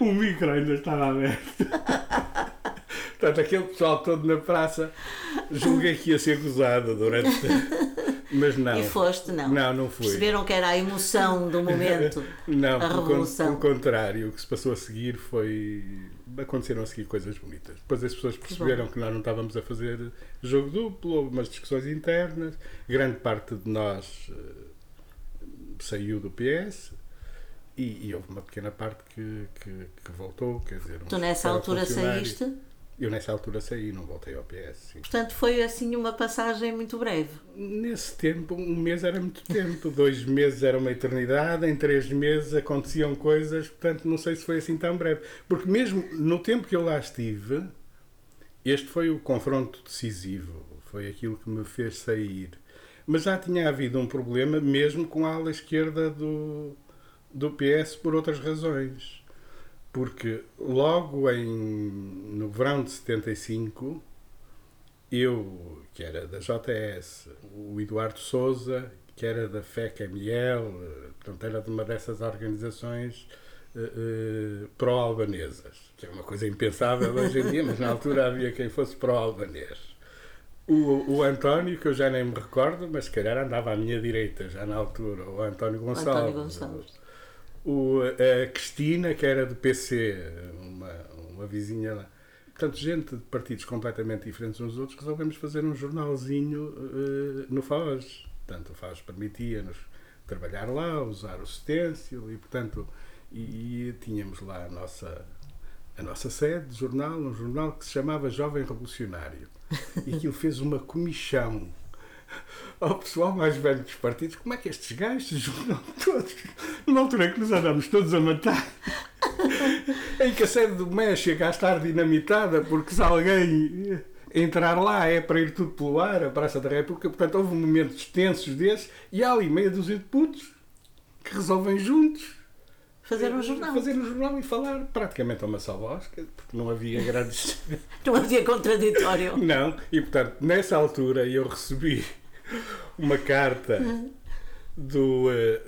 O micro ainda estava aberto. Portanto, aquele pessoal todo na praça julguei que ia ser gozado durante. Mas não. E foste, não? Não, não fui. Perceberam que era a emoção do momento? não, a revolução. pelo contrário. O que se passou a seguir foi. Aconteceram a seguir coisas bonitas. Depois as pessoas perceberam que, nós não estávamos a fazer jogo duplo, houve umas discussões internas. Grande parte de nós uh, saiu do PS. E, e, houve uma pequena parte que, que, que voltou, quer dizer... Tu nessa altura saíste? Eu nessa altura saí, não voltei ao PS. Sim. Portanto, foi assim uma passagem muito breve. Nesse tempo, um mês era muito tempo, dois meses era uma eternidade, em três meses aconteciam coisas, portanto, não sei se foi assim tão breve. Porque mesmo no tempo que eu lá estive, este foi o confronto decisivo, foi aquilo que me fez sair. Mas já tinha havido um problema mesmo com a ala esquerda do, do PS por outras razões porque logo em, no verão de 75, eu, que era da JS, o Eduardo Souza, que era da FECML, portanto era de uma dessas organizações uh, uh, pró-albanesas, que é uma coisa impensável hoje em dia, mas na altura havia quem fosse pró-albanês. O, o António, que eu já nem me recordo, mas se calhar andava à minha direita já na altura, o António Gonçalves. António Gonçalves o, a Cristina, que era do PC, uma, uma vizinha lá. Portanto, gente de partidos completamente diferentes uns dos outros, resolvemos fazer um jornalzinho uh, no FAOS. Portanto, o FAOS permitia-nos trabalhar lá, usar o stencil e, portanto, e, e, tínhamos lá a nossa, a nossa sede de jornal, um jornal que se chamava Jovem Revolucionário. E aquilo fez uma comissão ao pessoal mais velho dos partidos, como é que estes gajos se juntam todos, numa altura que nos andamos todos a matar, em que a sede do MES chega a estar dinamitada, porque se alguém. entrar lá é para ir tudo pelo ar, a Praça da República. Portanto, houve momentos tensos desses e há ali meia dúzia de putos que resolvem juntos Fazer um jornal. fazer um jornal e falar praticamente a uma só voz, que- porque não havia grandes. *laughs* Não havia contraditório. não, e portanto, nessa altura eu recebi uma carta do, eh,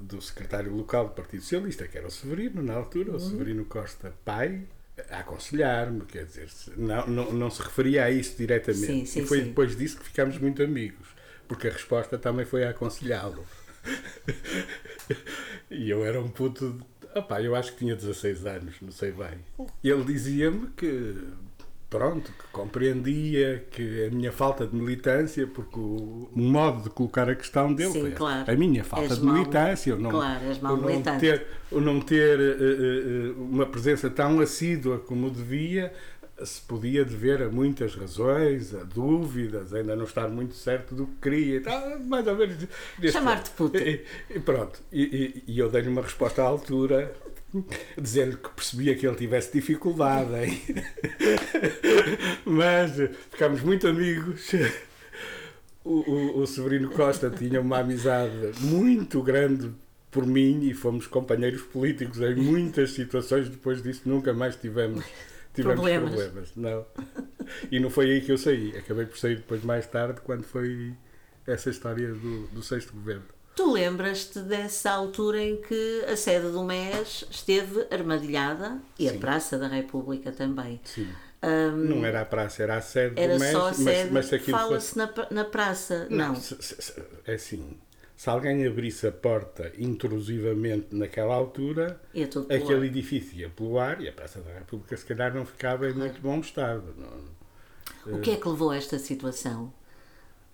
do secretário local do Partido Socialista, que era o Severino, na altura, Uhum. o Severino Costa Pai, a aconselhar-me, quer dizer, não, não, não se referia a isso diretamente. Sim, sim, e foi sim. depois disso que ficámos muito amigos, porque a resposta também foi a aconselhá-lo. *laughs* E eu era um puto. de- Opá, eu acho que tinha 16 anos, não sei bem. E ele dizia-me que, pronto, que compreendia que a minha falta de militância, porque o, o modo de colocar a questão dele Sim, foi claro. a minha falta És de mau- militância. Eu não, claro, eu não ter, o não ter eh, eh, eh, uma presença tão assídua como devia se podia dever a muitas razões, a dúvidas, ainda não estar muito certo do que queria, mais ou menos. Chamar-te puto. E, e pronto, e, e- e eu dei-lhe uma resposta à altura, dizendo que percebia que ele tivesse dificuldade. Mas ficámos muito amigos. O, o, o Severino Costa tinha uma amizade muito grande por mim e fomos companheiros políticos em muitas situações. Depois disso, nunca mais tivemos, tivemos Problemas. problemas. Não. E não foi aí que eu saí. Acabei por sair depois, mais tarde, quando foi essa história do, do sexto governo. Tu lembras-te dessa altura em que a sede do MES esteve armadilhada e a Sim. Praça da República também. Sim. Ahm, Não era a praça, era a sede era do MES, só a mas, sede. mas aquilo Fala-se fosse... na, na praça. Não. se- é assim, se alguém abrisse a porta intrusivamente naquela altura, aquele edifício ia pelo ar e a Praça da República se calhar não ficava em muito bom estado. Não- O que é que levou a esta situação?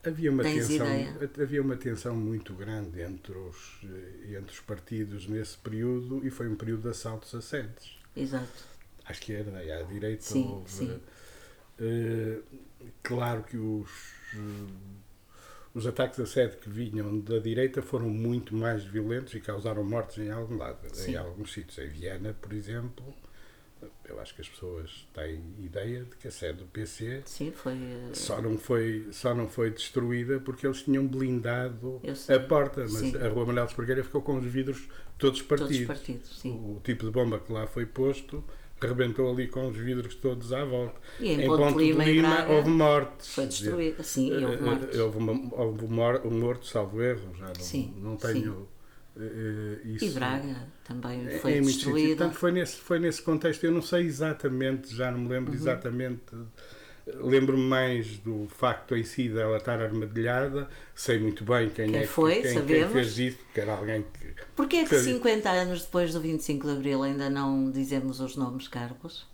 Havia uma, Tens tensão, ideia? havia uma tensão muito grande entre os, eh, entre os partidos nesse período e foi um período de assaltos a sedes. Exato. À esquerda e à direita Sim, houve. sim. eh, claro que os, os ataques a sede que vinham da direita foram muito mais violentos e causaram mortes em algum lado, Sim. em alguns sítios. Em Viena, por exemplo, eu acho que as pessoas têm ideia de que a sede do PC Sim, foi. só não foi só não foi destruída porque eles tinham blindado a porta mas Sim. a rua Manuel de Espargueira ficou com os vidros todos partidos, Todos partidos, o tipo de bomba que lá foi posto rebentou ali com os vidros todos à volta E em Ponte de Lima Braga houve mortes Foi destruída. Sim, houve Eh, eh, mortes. houve, uma- houve um mor- morto salvo erro já não, Sim, não tenho eh, eh, isso E Braga também foi é em destruída. Portanto, foi nesse, foi nesse contexto. Eu não sei exatamente, já não me Uhum. lembro exatamente. Lembro-me mais do facto em si dela estar armadilhada. Sei muito bem quem, Quem é que- foi, quem, quem fez isso, que era alguém que. Porquê é que Sabia. 50 anos depois do 25 de Abril ainda não dizemos os nomes Carlos?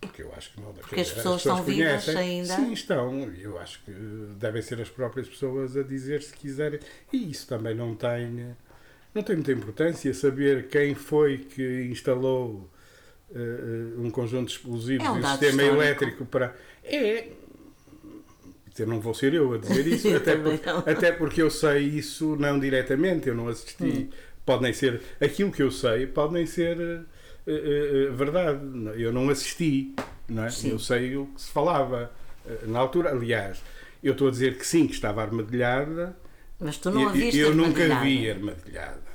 Porque eu acho que não. Porque as pessoas estão vivas ainda? Sim, estão. Eu acho que devem ser as próprias pessoas a dizer se quiserem. E isso também não tem. Não tem muita importância saber quem foi que instalou eh, um conjunto de explosivos É um e um sistema histórico. elétrico para. É. Dizer, Não vou ser eu a dizer *laughs* isso, Eu até, por- até porque eu sei isso não diretamente, eu não assisti. Hum. Pode nem ser. Aquilo que eu sei pode nem ser eh, eh, verdade. Eu não assisti, não é? Sim. Eu sei o que se falava na altura. Aliás, eu estou a dizer que sim, que estava armadilhada. Mas tu não a eu, viste eu nunca vi armadilhada.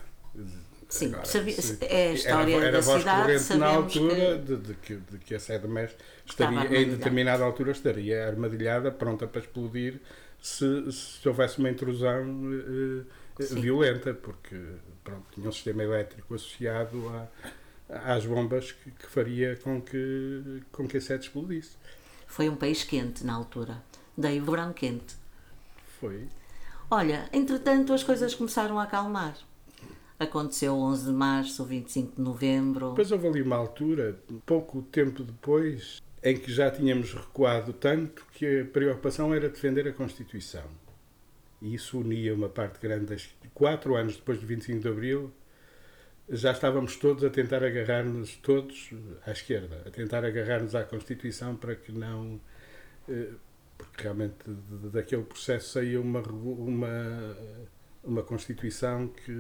Sim, Agora, sabi- se- é a história era, era da voz cidade, corrente na altura que- de, de que, de que a sede MES Estava estaria, em determinada altura estaria armadilhada, pronta para explodir se, se houvesse uma intrusão eh, eh, violenta, porque pronto, tinha um sistema elétrico associado a, às bombas que, que faria com que, com que a sede explodisse. Foi um país quente na altura. Daí o verão quente. Foi. Olha, entretanto as coisas começaram a acalmar. Aconteceu o 11 de março, o 25 de novembro. Depois houve ali uma altura, pouco tempo depois, em que já tínhamos recuado tanto que a preocupação era defender a Constituição. E isso unia uma parte grande das. Quatro anos depois do 25 de Abril, já estávamos todos a tentar agarrar-nos, todos à esquerda, a tentar agarrar-nos à Constituição para que não. eh, Porque realmente de- de- daquele processo saía uma, uma, uma Constituição que,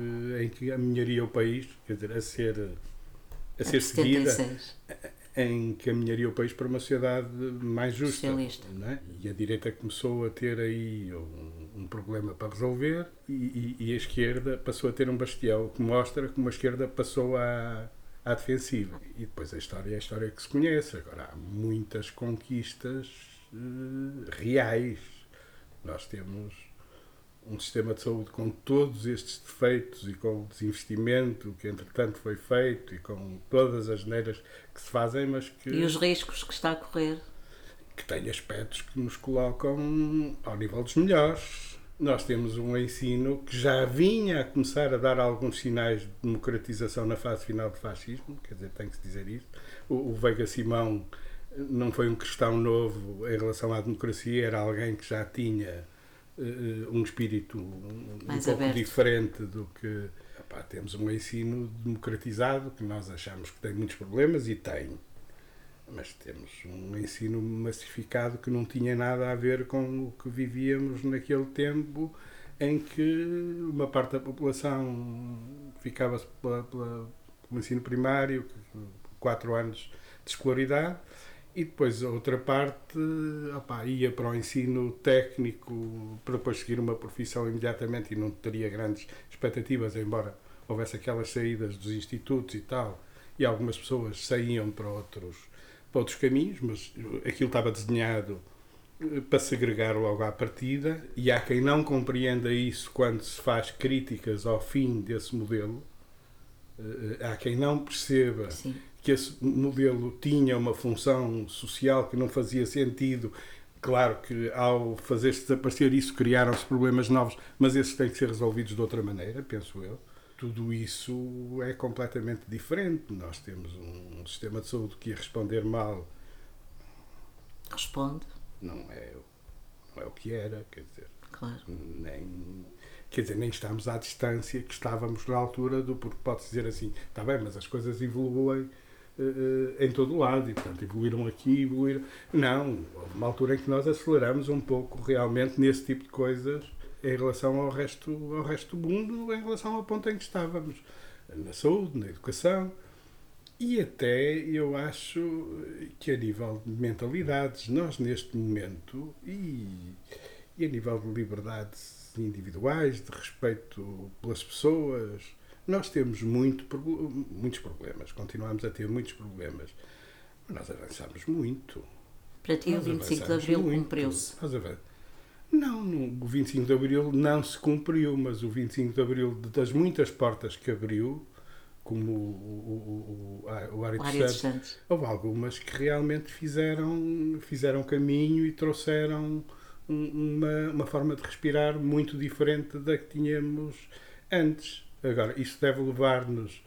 em que amelharia o país, quer dizer, a ser, a ser seguida 76. encaminharia o país para uma sociedade mais justa. É? E a direita começou a ter aí um, um problema para resolver e, e- e a esquerda passou a ter um bastião, que mostra como a esquerda passou à, à defensiva. E depois a história é a história que se conhece. Agora, há muitas conquistas eh, reais. Nós temos um sistema de saúde com todos estes defeitos e com o desinvestimento que entretanto foi feito e com todas as neiras que se fazem, mas que, E os riscos que está a correr. que tem aspectos que nos colocam ao nível dos melhores. Nós temos um ensino que já vinha a começar a dar alguns sinais de democratização na fase final do fascismo, quer dizer, tem que se dizer isso. O, o Veiga Simão não foi um cristão novo em relação à democracia, era alguém que já tinha um espírito um, um pouco aberto. diferente do que. Epá, temos um ensino democratizado que nós achamos que tem muitos problemas e tem. Mas temos um ensino massificado que não tinha nada a ver com o que vivíamos naquele tempo em que uma parte da população ficava-se pela, pela- pelo ensino primário, quatro anos de escolaridade, e depois a outra parte opá, ia para o ensino técnico para depois seguir uma profissão imediatamente e não teria grandes expectativas, embora houvesse aquelas saídas dos institutos e tal, e algumas pessoas saíam para outros, para outros caminhos, mas aquilo estava desenhado eh, para segregar logo à partida, e há quem não compreenda isso quando se faz críticas ao fim desse modelo. Eh, Há quem não perceba Sim. que esse modelo tinha uma função social que não fazia sentido. Claro que ao fazer-se desaparecer isso criaram-se problemas novos, mas esses têm que ser resolvidos de outra maneira, penso eu. Tudo isso é completamente diferente. Nós temos um sistema de saúde que ia responder mal, Responde, não é, não é o que era, quer dizer, claro. nem quer dizer, nem estamos à distância que estávamos na altura do porque pode-se dizer assim, está bem, mas as coisas evoluem eh, em todo o lado e portanto evoluíram aqui, evoluíram. Não, houve uma altura em que nós aceleramos um pouco realmente nesse tipo de coisas em relação ao resto, ao resto do mundo, em relação ao ponto em que estávamos, na saúde, na educação. E até eu acho que a nível de mentalidades, nós neste momento, e, e a nível de liberdades individuais, de respeito pelas pessoas, nós temos muito, muitos problemas, continuamos a ter muitos problemas. Mas nós avançamos muito. Para ti, o Nós 25 de Abril cumpriu-se. Não, o 25 de Abril não se cumpriu, mas o 25 de Abril, das muitas portas que abriu, como o, o, o, o, o Área dos Santos, Santos. houve algumas que realmente fizeram, fizeram caminho e trouxeram uma, uma forma de respirar muito diferente da que tínhamos antes. Agora, isso deve levar-nos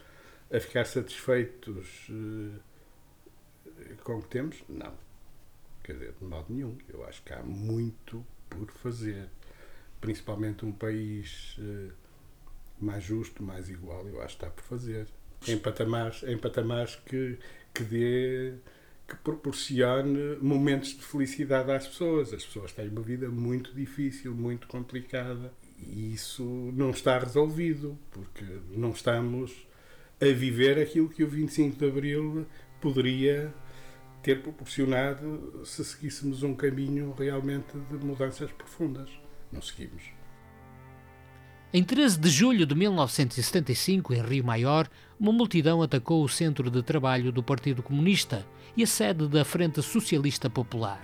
a ficar satisfeitos eh, com o que temos? Não. Quer dizer, de modo nenhum. Eu acho que há muito por fazer. Principalmente um país eh, mais justo, mais igual, eu acho que está por fazer. Em patamares, em patamares que, que dê que proporcione momentos de felicidade às pessoas. As pessoas têm uma vida muito difícil, muito complicada e isso não está resolvido porque não estamos a viver aquilo que o 25 de Abril poderia ter proporcionado se seguíssemos um caminho realmente de mudanças profundas. Não seguimos. Em 13 de julho de 1975, em Rio Maior, uma multidão atacou o centro de trabalho do Partido Comunista e a sede da Frente Socialista Popular.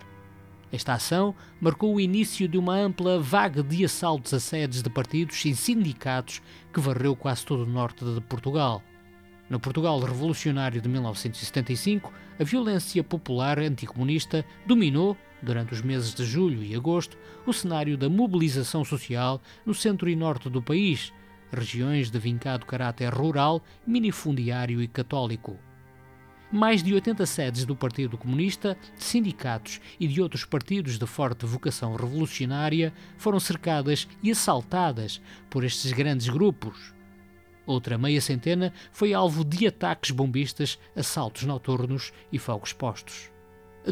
Esta ação marcou o início de uma ampla vaga de assaltos a sedes de partidos e sindicatos que varreu quase todo o norte de Portugal. No Portugal revolucionário de 1975, a violência popular anticomunista dominou, durante os meses de julho e agosto, o cenário da mobilização social no centro e norte do país, regiões de vincado caráter rural, minifundiário e católico. Mais de 80 sedes do Partido Comunista, de sindicatos e de outros partidos de forte vocação revolucionária foram cercadas e assaltadas por estes grandes grupos. Outra meia centena foi alvo de ataques bombistas, assaltos noturnos e fogos postos.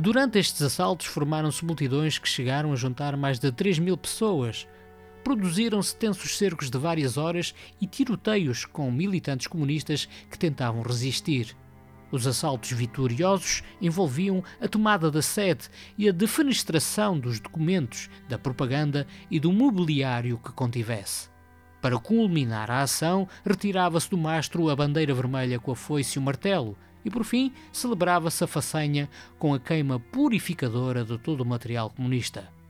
Durante estes assaltos formaram-se multidões que chegaram a juntar mais de 3 mil pessoas. Produziram-se tensos cercos de várias horas e tiroteios com militantes comunistas que tentavam resistir. Os assaltos vitoriosos envolviam a tomada da sede e a defenestração dos documentos, da propaganda e do mobiliário que contivesse. Para culminar a ação, retirava-se do mastro a bandeira vermelha com a foice e o martelo, e por fim celebrava-se a façanha com a queima purificadora de todo o material comunista.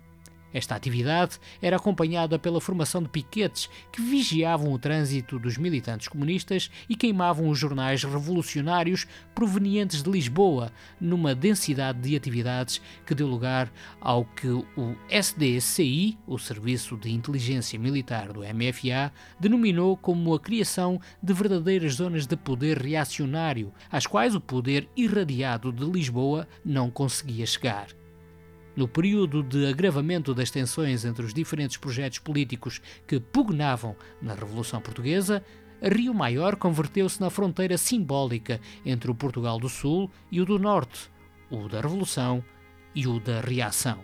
Esta atividade era acompanhada pela formação de piquetes que vigiavam o trânsito dos militantes comunistas e queimavam os jornais revolucionários provenientes de Lisboa, numa densidade de atividades que deu lugar ao que o SDSI, o Serviço de Inteligência Militar do MFA, denominou como a criação de verdadeiras zonas de poder reacionário, às quais o poder irradiado de Lisboa não conseguia chegar. No período de agravamento das tensões entre os diferentes projetos políticos que pugnavam na Revolução Portuguesa, Rio Maior converteu-se na fronteira simbólica entre o Portugal do Sul e o do Norte, o da Revolução e o da Reação.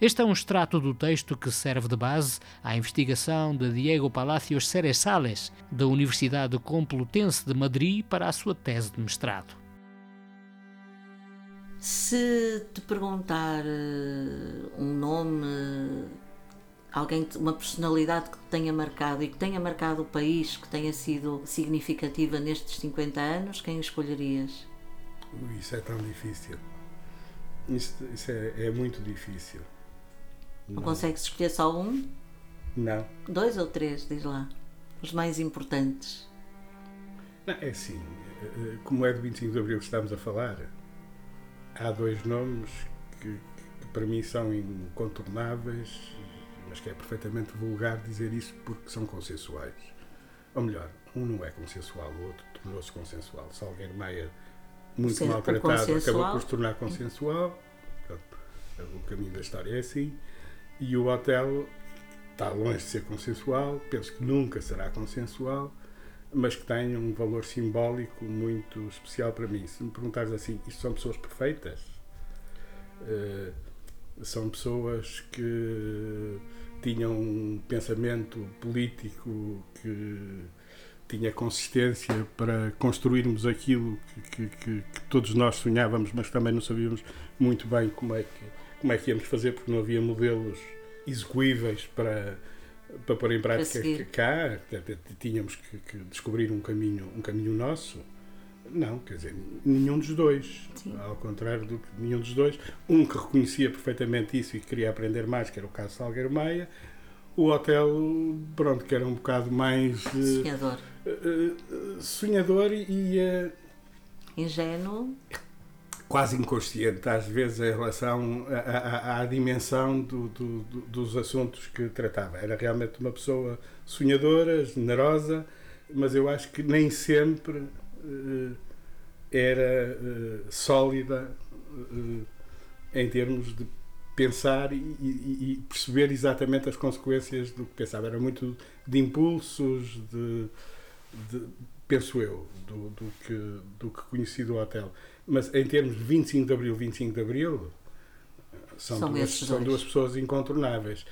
Este é um extrato do texto que serve de base à investigação de Diego Palacios Ceresales, da Universidade Complutense de Madrid, para a sua tese de mestrado. Se te perguntar uh, um nome, alguém, uma personalidade que te tenha marcado e que tenha marcado o país, que tenha sido significativa nestes 50 anos, quem escolherias? Isso é tão difícil. Isso, isso é, é, muito difícil. Não, Não consegues escolher só um? Não. Dois ou três, diz lá. Os mais importantes. Não, é assim, eh, como é do 25 de Abril que estamos a falar, há dois nomes que, que, para mim são incontornáveis, mas que é perfeitamente vulgar dizer isso porque são consensuais. Ou melhor, um não é consensual, o outro tornou-se consensual. Salgueiro Maia, muito Ser maltratado, acabou por se tornar consensual. O caminho da história é assim. E o Otelo está longe de ser consensual, penso que nunca será consensual mas que têm um valor simbólico muito especial para mim. Se me perguntares assim, isto são pessoas perfeitas? Uh, são pessoas que tinham um pensamento político que tinha consistência para construirmos aquilo que, que, que, todos nós sonhávamos, mas também não sabíamos muito bem como é que, como é que íamos fazer, porque não havia modelos execuíveis para para pôr em prática cá, tínhamos que, que, descobrir um caminho, um caminho nosso. Não, quer dizer, nenhum dos dois. Sim. Ao contrário do que nenhum dos dois. Um que reconhecia perfeitamente isso e queria aprender mais, que era o caso Salgueiro Maia. O hotel, pronto, que era um bocado mais. Eh, sonhador. Uh, uh, sonhador e. Uh, Ingênuo quase inconsciente às vezes em relação à, à, à dimensão do, do, do, dos assuntos que tratava. Era realmente uma pessoa sonhadora, generosa, mas eu acho que nem sempre uh, era uh, sólida uh, em termos de pensar e, e, e, perceber exatamente as consequências do que pensava. Era muito de impulsos, de, de penso eu, do, do, que, do que conheci do hotel. Mas em termos de 25 de Abril, 25 de Abril, são, são, duas, são duas pessoas incontornáveis.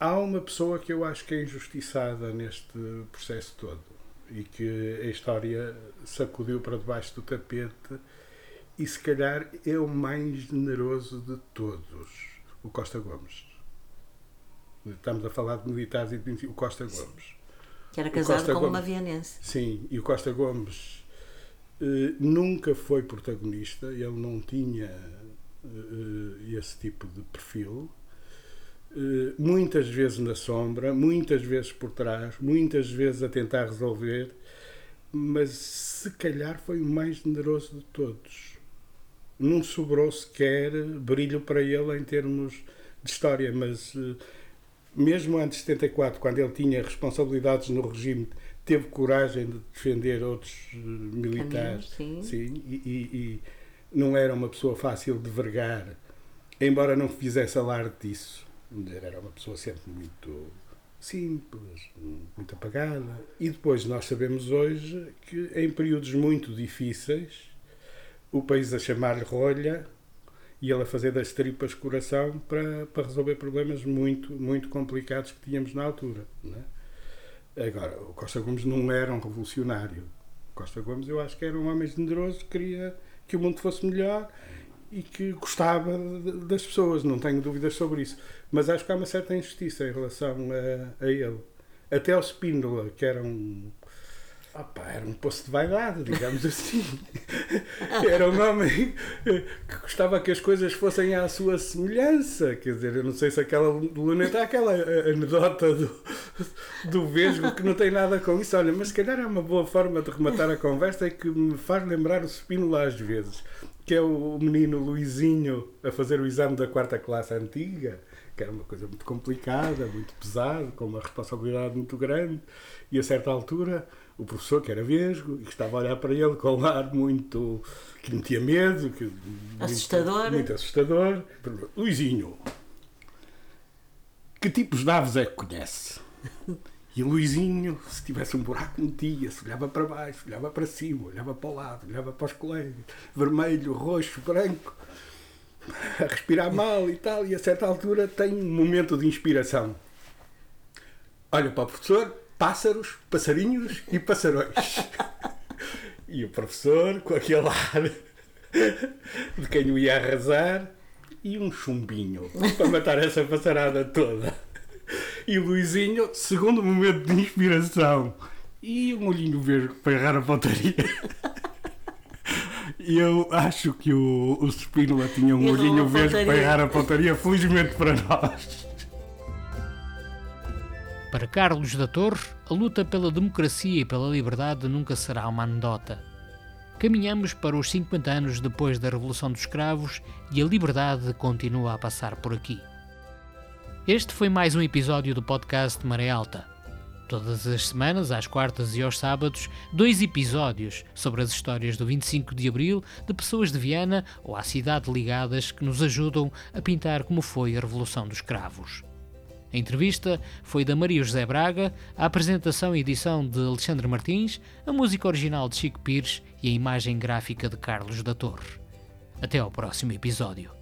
Há uma pessoa que eu acho que é injustiçada neste processo todo e que a história sacudiu para debaixo do tapete e se calhar é o mais generoso de todos, o Costa Gomes. Estamos a falar de militares e de o Costa Gomes. Que era casado com Gomes, uma vianense. Sim, e o Costa Gomes nunca foi protagonista, ele não tinha uh, esse tipo de perfil. Muitas vezes na sombra, muitas vezes por trás, muitas vezes a tentar resolver, mas se calhar foi o mais generoso de todos. Não sobrou sequer brilho para ele em termos de história, mas mesmo antes de 74, quando ele tinha responsabilidades no regime teve coragem de defender outros eh, militares. sim. sim e, e, e, não era uma pessoa fácil de vergar, embora não fizesse alarde disso. Era uma pessoa sempre muito simples, muito apagada. E depois nós sabemos hoje que em períodos muito difíceis, o país a chamar-lhe rolha e ele a fazer das tripas coração para, para resolver problemas muito, muito complicados que tínhamos na altura. Não é? Agora, o Costa Gomes não era um revolucionário. Costa Gomes eu acho que era um homem generoso, queria que o mundo fosse melhor e que gostava das pessoas, não tenho dúvidas sobre isso. Mas acho que há uma certa injustiça em relação a, a ele. Até o Spínola, que era um Opa, era um poço de vaidade, digamos assim. *laughs* Era um homem que gostava que as coisas fossem à sua semelhança. Quer dizer, eu não sei se aquela luneta é aquela anedota do, do Vesgo que não tem nada com isso. Olha, mas se calhar é uma boa forma de rematar a conversa e que me faz lembrar o Spínola às vezes, que é o menino Luizinho a fazer o exame da quarta classe antiga que era uma coisa muito complicada, muito pesada, com uma responsabilidade muito grande, e a certa altura o professor, que era vesgo, e que estava a olhar para ele com um ar muito. que me tinha medo, que, assustador. Muito, muito assustador. Luizinho, que tipos de aves é que conhece? E Luizinho, se tivesse um buraco, metia, se olhava para baixo, olhava para cima, olhava para o lado, olhava para os colegas, vermelho, roxo, branco, a respirar mal e tal, e a certa altura tem um momento de inspiração. Olha para o professor, pássaros, passarinhos e passarões. e o professor, com aquele ar de quem o ia arrasar, e um chumbinho para matar essa passarada toda. E o Luizinho, segundo momento de inspiração, e um olhinho verde para errar a pontaria. Eu acho que o, o Spínola tinha um olhinho verde para errar a pontaria, felizmente para nós. Para Carlos da Torre, a luta pela democracia e pela liberdade nunca será uma anedota. Caminhamos para os 50 anos depois da Revolução dos Escravos e a liberdade continua a passar por aqui. Este foi mais um episódio do podcast Maré Alta. Todas as semanas, às quartas e aos sábados, dois episódios sobre as histórias do 25 de Abril de pessoas de Viana ou à cidade ligadas que nos ajudam a pintar como foi a Revolução dos Escravos. A entrevista foi da Maria José Braga, a apresentação e edição de Alexandre Martins, a música original de Chico Pires e a imagem gráfica de Carlos da Torre. Até ao próximo episódio.